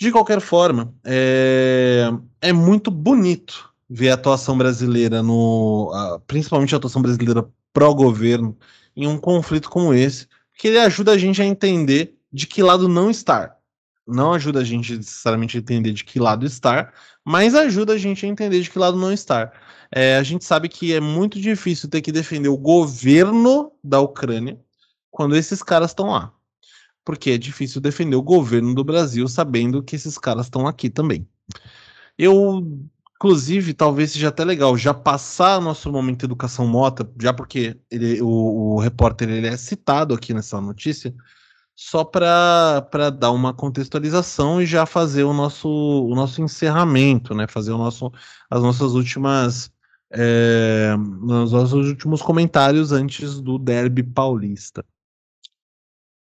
De qualquer forma, é, é muito bonito ver a atuação brasileira no, principalmente a atuação brasileira pró-governo em um conflito como esse, que ele ajuda a gente a entender de que lado não estar. Não ajuda a gente necessariamente a entender de que lado estar, mas ajuda a gente a entender de que lado não estar. É, a gente sabe que é muito difícil ter que defender o governo da Ucrânia quando esses caras estão lá porque é difícil defender o governo do Brasil sabendo que esses caras estão aqui também. Eu, inclusive, talvez seja até legal já passar nosso momento educação mota, já porque ele, o, o repórter ele é citado aqui nessa notícia, só para dar uma contextualização e já fazer o nosso, o nosso encerramento, né? Fazer o nosso, as nossas últimas é, os nossos últimos comentários antes do derby paulista.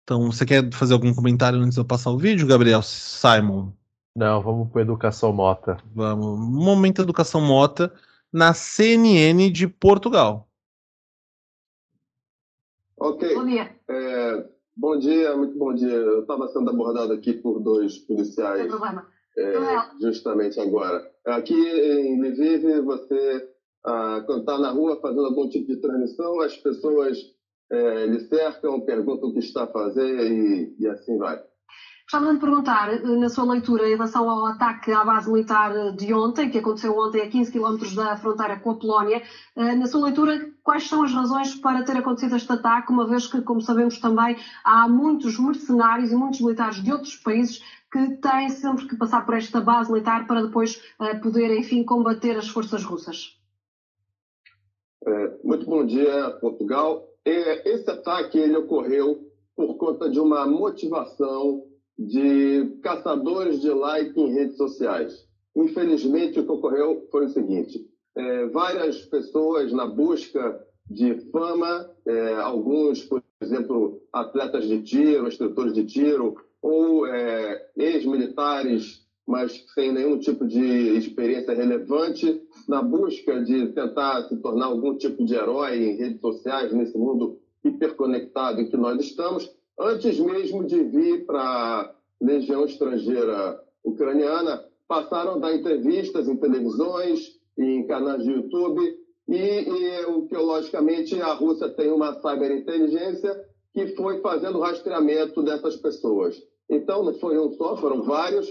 Então, você quer fazer algum comentário antes de eu passar o vídeo, Gabriel? Simon? Não, vamos para Educação Mota. Vamos. Momento Educação Mota na CNN de Portugal. Ok. Bom dia. É, bom dia, muito bom dia. Eu estava sendo abordado aqui por dois policiais. Sem problema. É, justamente agora. Aqui em Lviv, você, ah, quando está na rua fazendo algum tipo de transmissão, as pessoas é, lhe cercam, perguntam o que está a fazer e, e assim vai. Gostava de perguntar, eh, na sua leitura, em relação ao ataque à base militar de ontem, que aconteceu ontem a 15 km da fronteira com a Polónia, eh, na sua leitura, quais são as razões para ter acontecido este ataque, uma vez que, como sabemos também, há muitos mercenários e muitos militares de outros países que têm sempre que passar por esta base militar para depois eh, poder, enfim, combater as forças russas? É, muito bom dia, Portugal. É, esse ataque ele ocorreu por conta de uma motivação de caçadores de like em redes sociais. Infelizmente, o que ocorreu foi o seguinte: é, várias pessoas na busca de fama, é, alguns, por exemplo, atletas de tiro, instrutores de tiro, ou é, ex-militares, mas sem nenhum tipo de experiência relevante, na busca de tentar se tornar algum tipo de herói em redes sociais, nesse mundo hiperconectado em que nós estamos, antes mesmo de vir para a Legião Estrangeira Ucraniana, passaram a dar entrevistas em televisões, em canais de YouTube, e, e o que, logicamente, a Rússia tem uma cyberinteligência que foi fazendo rastreamento dessas pessoas. Então, não foi um só, foram vários.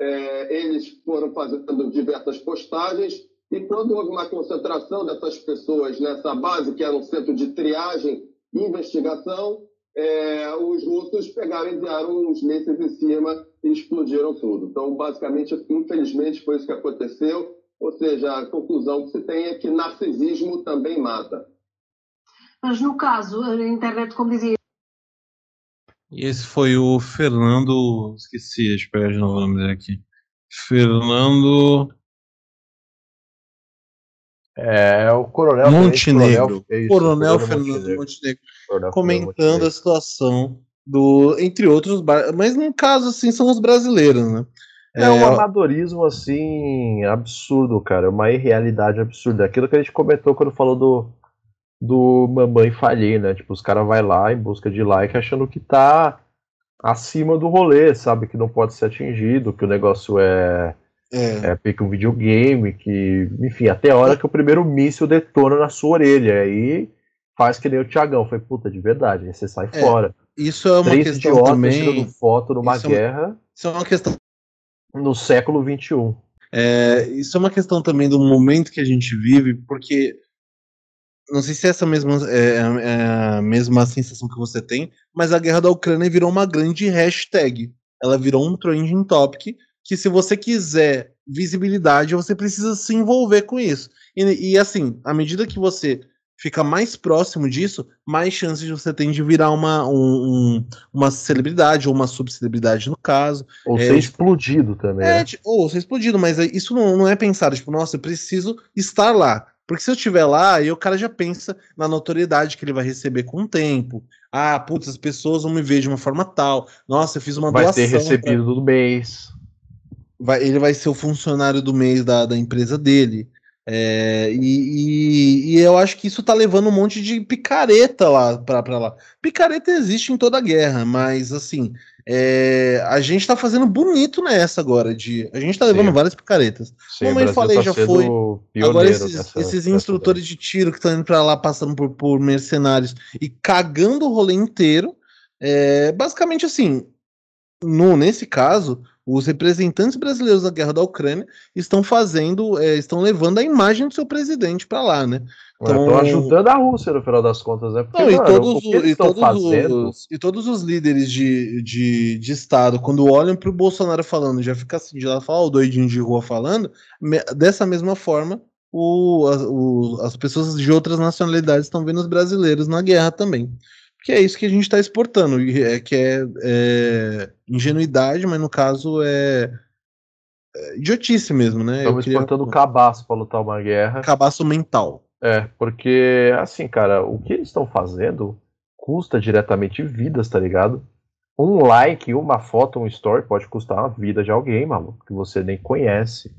É, eles foram fazendo diversas postagens e quando houve uma concentração dessas pessoas nessa base, que era um centro de triagem e investigação, é, os russos pegaram e enviaram uns mísseis em cima e explodiram tudo. Então, basicamente, infelizmente, foi isso que aconteceu. Ou seja, a conclusão que se tem é que narcisismo também mata. Mas no caso, a internet, como dizia. E esse foi o Fernando. Esqueci, deixa eu pegar de novo o nome dele aqui. Fernando. É o Coronel Montenegro. É Coronel, Coronel Fernando Montenegro, Montenegro Coronel comentando Montenegro. a situação do. Entre outros, mas no caso, assim, são os brasileiros, né? É, é um amadorismo assim absurdo, cara. Uma irrealidade absurda. Aquilo que a gente comentou quando falou do, do Mamãe Falhei, né? Tipo, os caras vai lá em busca de like achando que tá acima do rolê, sabe? Que não pode ser atingido, que o negócio é é. é um videogame, que, enfim, até a hora que o primeiro míssil detona na sua orelha. Aí faz que nem o Tiagão. Foi puta de verdade, aí você sai é, fora. Isso é uma Três questão também. tirando foto numa isso guerra. É uma, isso é uma questão. No século XXI. É, isso é uma questão também do momento que a gente vive, porque não sei se é essa mesma, é, é, a mesma sensação que você tem, mas a guerra da Ucrânia virou uma grande hashtag. Ela virou um trending topic que se você quiser visibilidade, você precisa se envolver com isso. E, e assim, à medida que você fica mais próximo disso, mais chances você tem de virar uma, um, um, uma celebridade, ou uma subcelebridade no caso. Ou é, ser explodido também. É, né? ou ser explodido, mas isso não, não é pensado, tipo, nossa, eu preciso estar lá. Porque se eu estiver lá, aí o cara já pensa na notoriedade que ele vai receber com o tempo. Ah, putz, as pessoas vão me ver de uma forma tal. Nossa, eu fiz uma vai doação. Vai ter recebido pra... do mês. Vai, ele vai ser o funcionário do mês da, da empresa dele. É, e, e, e, eu acho que isso tá levando um monte de picareta lá para lá. Picareta existe em toda guerra, mas assim, é, a gente tá fazendo bonito nessa agora. De, a gente tá levando Sim. várias picaretas. Sim, Como eu falei, tá já foi. Agora esses, dessa, esses dessa instrutores de tiro que estão indo para lá passando por, por, mercenários e cagando o rolê inteiro. É, basicamente assim, no, nesse caso, os representantes brasileiros da guerra da Ucrânia estão fazendo, é, estão levando a imagem do seu presidente para lá, né? Então, estão ajudando a Rússia no final das contas, né? Porque, não, mano, e, todos, e, todos os, e todos os líderes de, de, de Estado, quando olham para o Bolsonaro falando, já fica assim, de lá fala, o doidinho de rua falando, me, dessa mesma forma, o, o, as pessoas de outras nacionalidades estão vendo os brasileiros na guerra também que é isso que a gente está exportando, é, que é, é, ingenuidade, mas no caso é, é idiotice mesmo, né? Estamos queria... exportando cabaço para lutar uma guerra. Cabaço mental. É, porque, assim, cara, o que eles estão fazendo custa diretamente vidas, tá ligado? Um like, uma foto, um story pode custar a vida de alguém, maluco, que você nem conhece,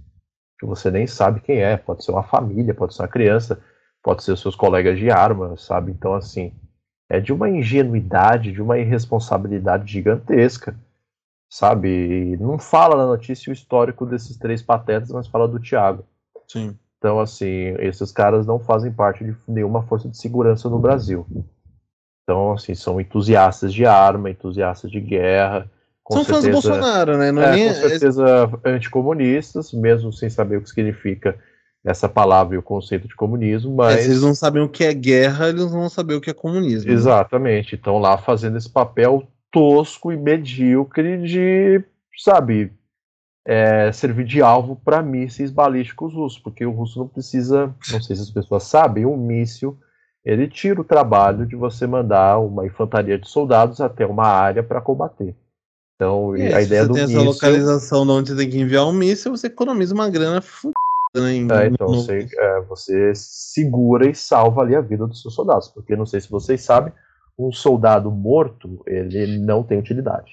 que você nem sabe quem é. Pode ser uma família, pode ser uma criança, pode ser seus colegas de arma, sabe? Então, assim, é de uma ingenuidade, de uma irresponsabilidade gigantesca, sabe? não fala na notícia o histórico desses três patetas, mas fala do Thiago. Sim. Então, assim, esses caras não fazem parte de nenhuma força de segurança no Brasil. Então, assim, são entusiastas de arma, entusiastas de guerra. são certeza, fãs do Bolsonaro, né? Não é, é, com certeza anticomunistas, mesmo sem saber o que significa essa palavra e o conceito de comunismo, mas. É, se eles não sabem o que é guerra, eles não vão saber o que é comunismo. Né? Exatamente. Estão lá fazendo esse papel tosco e medíocre de, sabe, é, servir de alvo para mísseis balísticos russos, porque o russo não precisa, não sei se as pessoas sabem, um míssil ele tira o trabalho de você mandar uma infantaria de soldados até uma área para combater. Então, é, a ideia do míssil... Se você tem essa localização de onde você tem que enviar um míssil, você economiza uma grana né, é, então no... você, é, você segura e salva ali a vida dos seus soldados, porque não sei se vocês sabem, um soldado morto ele não tem utilidade.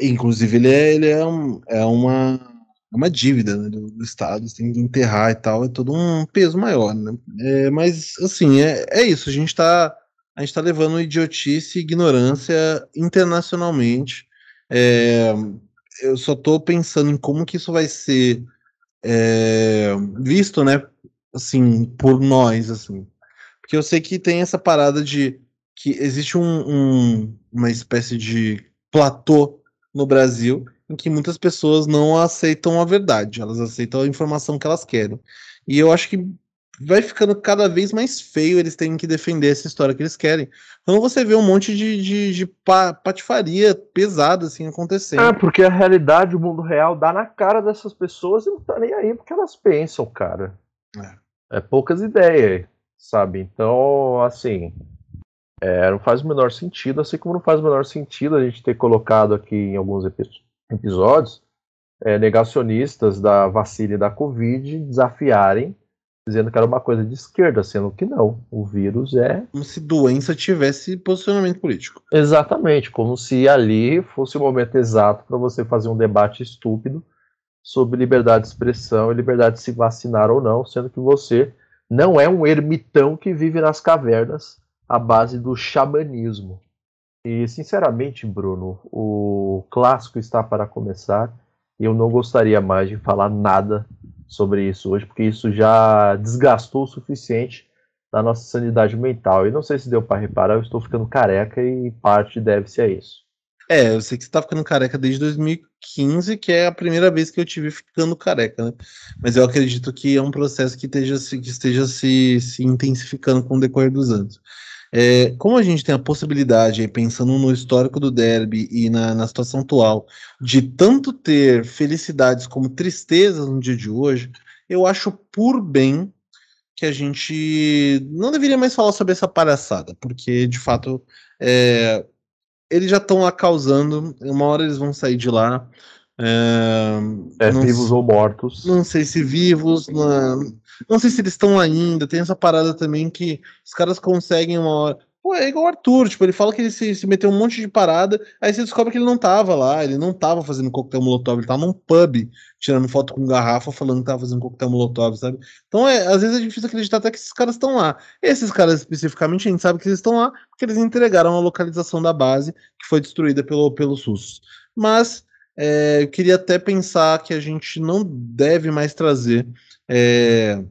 Inclusive ele é, ele é, um, é uma, é uma dívida né, do, do, Estado, você tem que enterrar e tal, é todo um peso maior, né? É, mas assim, é, é isso, a gente está a gente tá levando idiotice e ignorância internacionalmente. É, eu só estou pensando em como que isso vai ser é, visto, né, assim, por nós, assim. Porque eu sei que tem essa parada de que existe um, um, uma espécie de platô no Brasil em que muitas pessoas não aceitam a verdade, elas aceitam a informação que elas querem. E eu acho que vai ficando cada vez mais feio eles terem que defender essa história que eles querem. Então você vê um monte de, de, de patifaria pesada assim acontecendo. É, porque a realidade, o mundo real, dá na cara dessas pessoas e não tá nem aí porque elas pensam, cara. É, é poucas ideias, sabe? Então, assim. É, não faz o menor sentido, assim como não faz o menor sentido a gente ter colocado aqui em alguns episódios é, negacionistas da vacina e da Covid desafiarem dizendo que era uma coisa de esquerda, sendo que não. O vírus é. Como se doença tivesse posicionamento político. Exatamente, como se ali fosse o momento exato para você fazer um debate estúpido sobre liberdade de expressão e liberdade de se vacinar ou não, sendo que você não é um ermitão que vive nas cavernas à base do xamanismo. E, sinceramente, Bruno, o clássico está para começar e eu não gostaria mais de falar nada sobre isso hoje, porque isso já desgastou o suficiente da nossa sanidade mental. E não sei se deu para reparar, eu estou ficando careca e parte deve-se a isso. É, eu sei que você tá ficando careca desde 2015, que é a primeira vez que eu tive ficando careca, né? Mas eu acredito que é um processo que esteja, que esteja se, se intensificando com o decorrer dos anos. É, como a gente tem a possibilidade, pensando no histórico do derby e na, na, situação atual, de tanto ter felicidades como tristezas no dia de hoje, eu acho por bem que a gente não deveria mais falar sobre essa palhaçada, porque de fato é, eles já estão lá causando, uma hora eles vão sair de lá. É, é vivos ou mortos. Não sei se vivos, não, não sei se eles estão ainda. Tem essa parada também que os caras conseguem uma hora. Pô, é igual o Arthur, tipo, ele fala que ele se, se meteu um monte de parada, aí você descobre que ele não tava lá, ele não tava fazendo coquetel molotov, ele tava num pub, tirando foto com garrafa, falando que tava fazendo coquetel molotov, sabe? Então, é, às vezes é difícil acreditar até que esses caras estão lá. Esses caras, especificamente, a gente sabe que eles estão lá porque eles entregaram a localização da base, que foi destruída pelo, pelo SUS. Mas, é, eu queria até pensar que a gente não deve mais trazer é,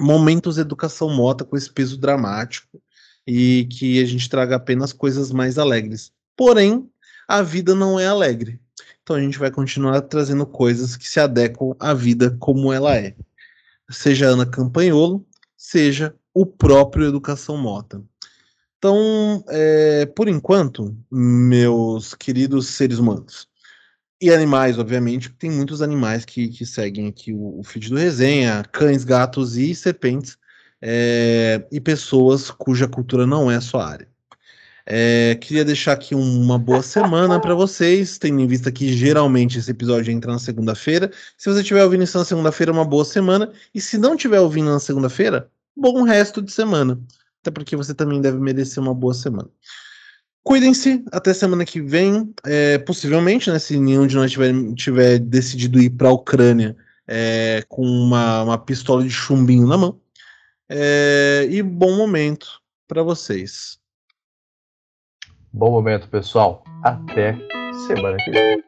momentos de educação mota com esse peso dramático, e que a gente traga apenas coisas mais alegres. Porém, a vida não é alegre. Então a gente vai continuar trazendo coisas que se adequam à vida como ela é. Seja Ana Campanholo, seja o próprio Educação Mota. Então, é, por enquanto, meus queridos seres humanos, e animais, obviamente, tem muitos animais que, que seguem aqui o, o feed do resenha, cães, gatos e serpentes, é, e pessoas cuja cultura não é a sua área. É, queria deixar aqui uma boa semana para vocês, tendo em vista que geralmente esse episódio entra na segunda-feira. Se você estiver ouvindo isso na segunda-feira, uma boa semana. E se não estiver ouvindo na segunda-feira, bom resto de semana. Até porque você também deve merecer uma boa semana. Cuidem-se, até semana que vem. É, possivelmente, né, se nenhum de nós tiver, tiver decidido ir para a Ucrânia é, com uma, uma pistola de chumbinho na mão. É, e bom momento para vocês. Bom momento, pessoal. Até semana que vem.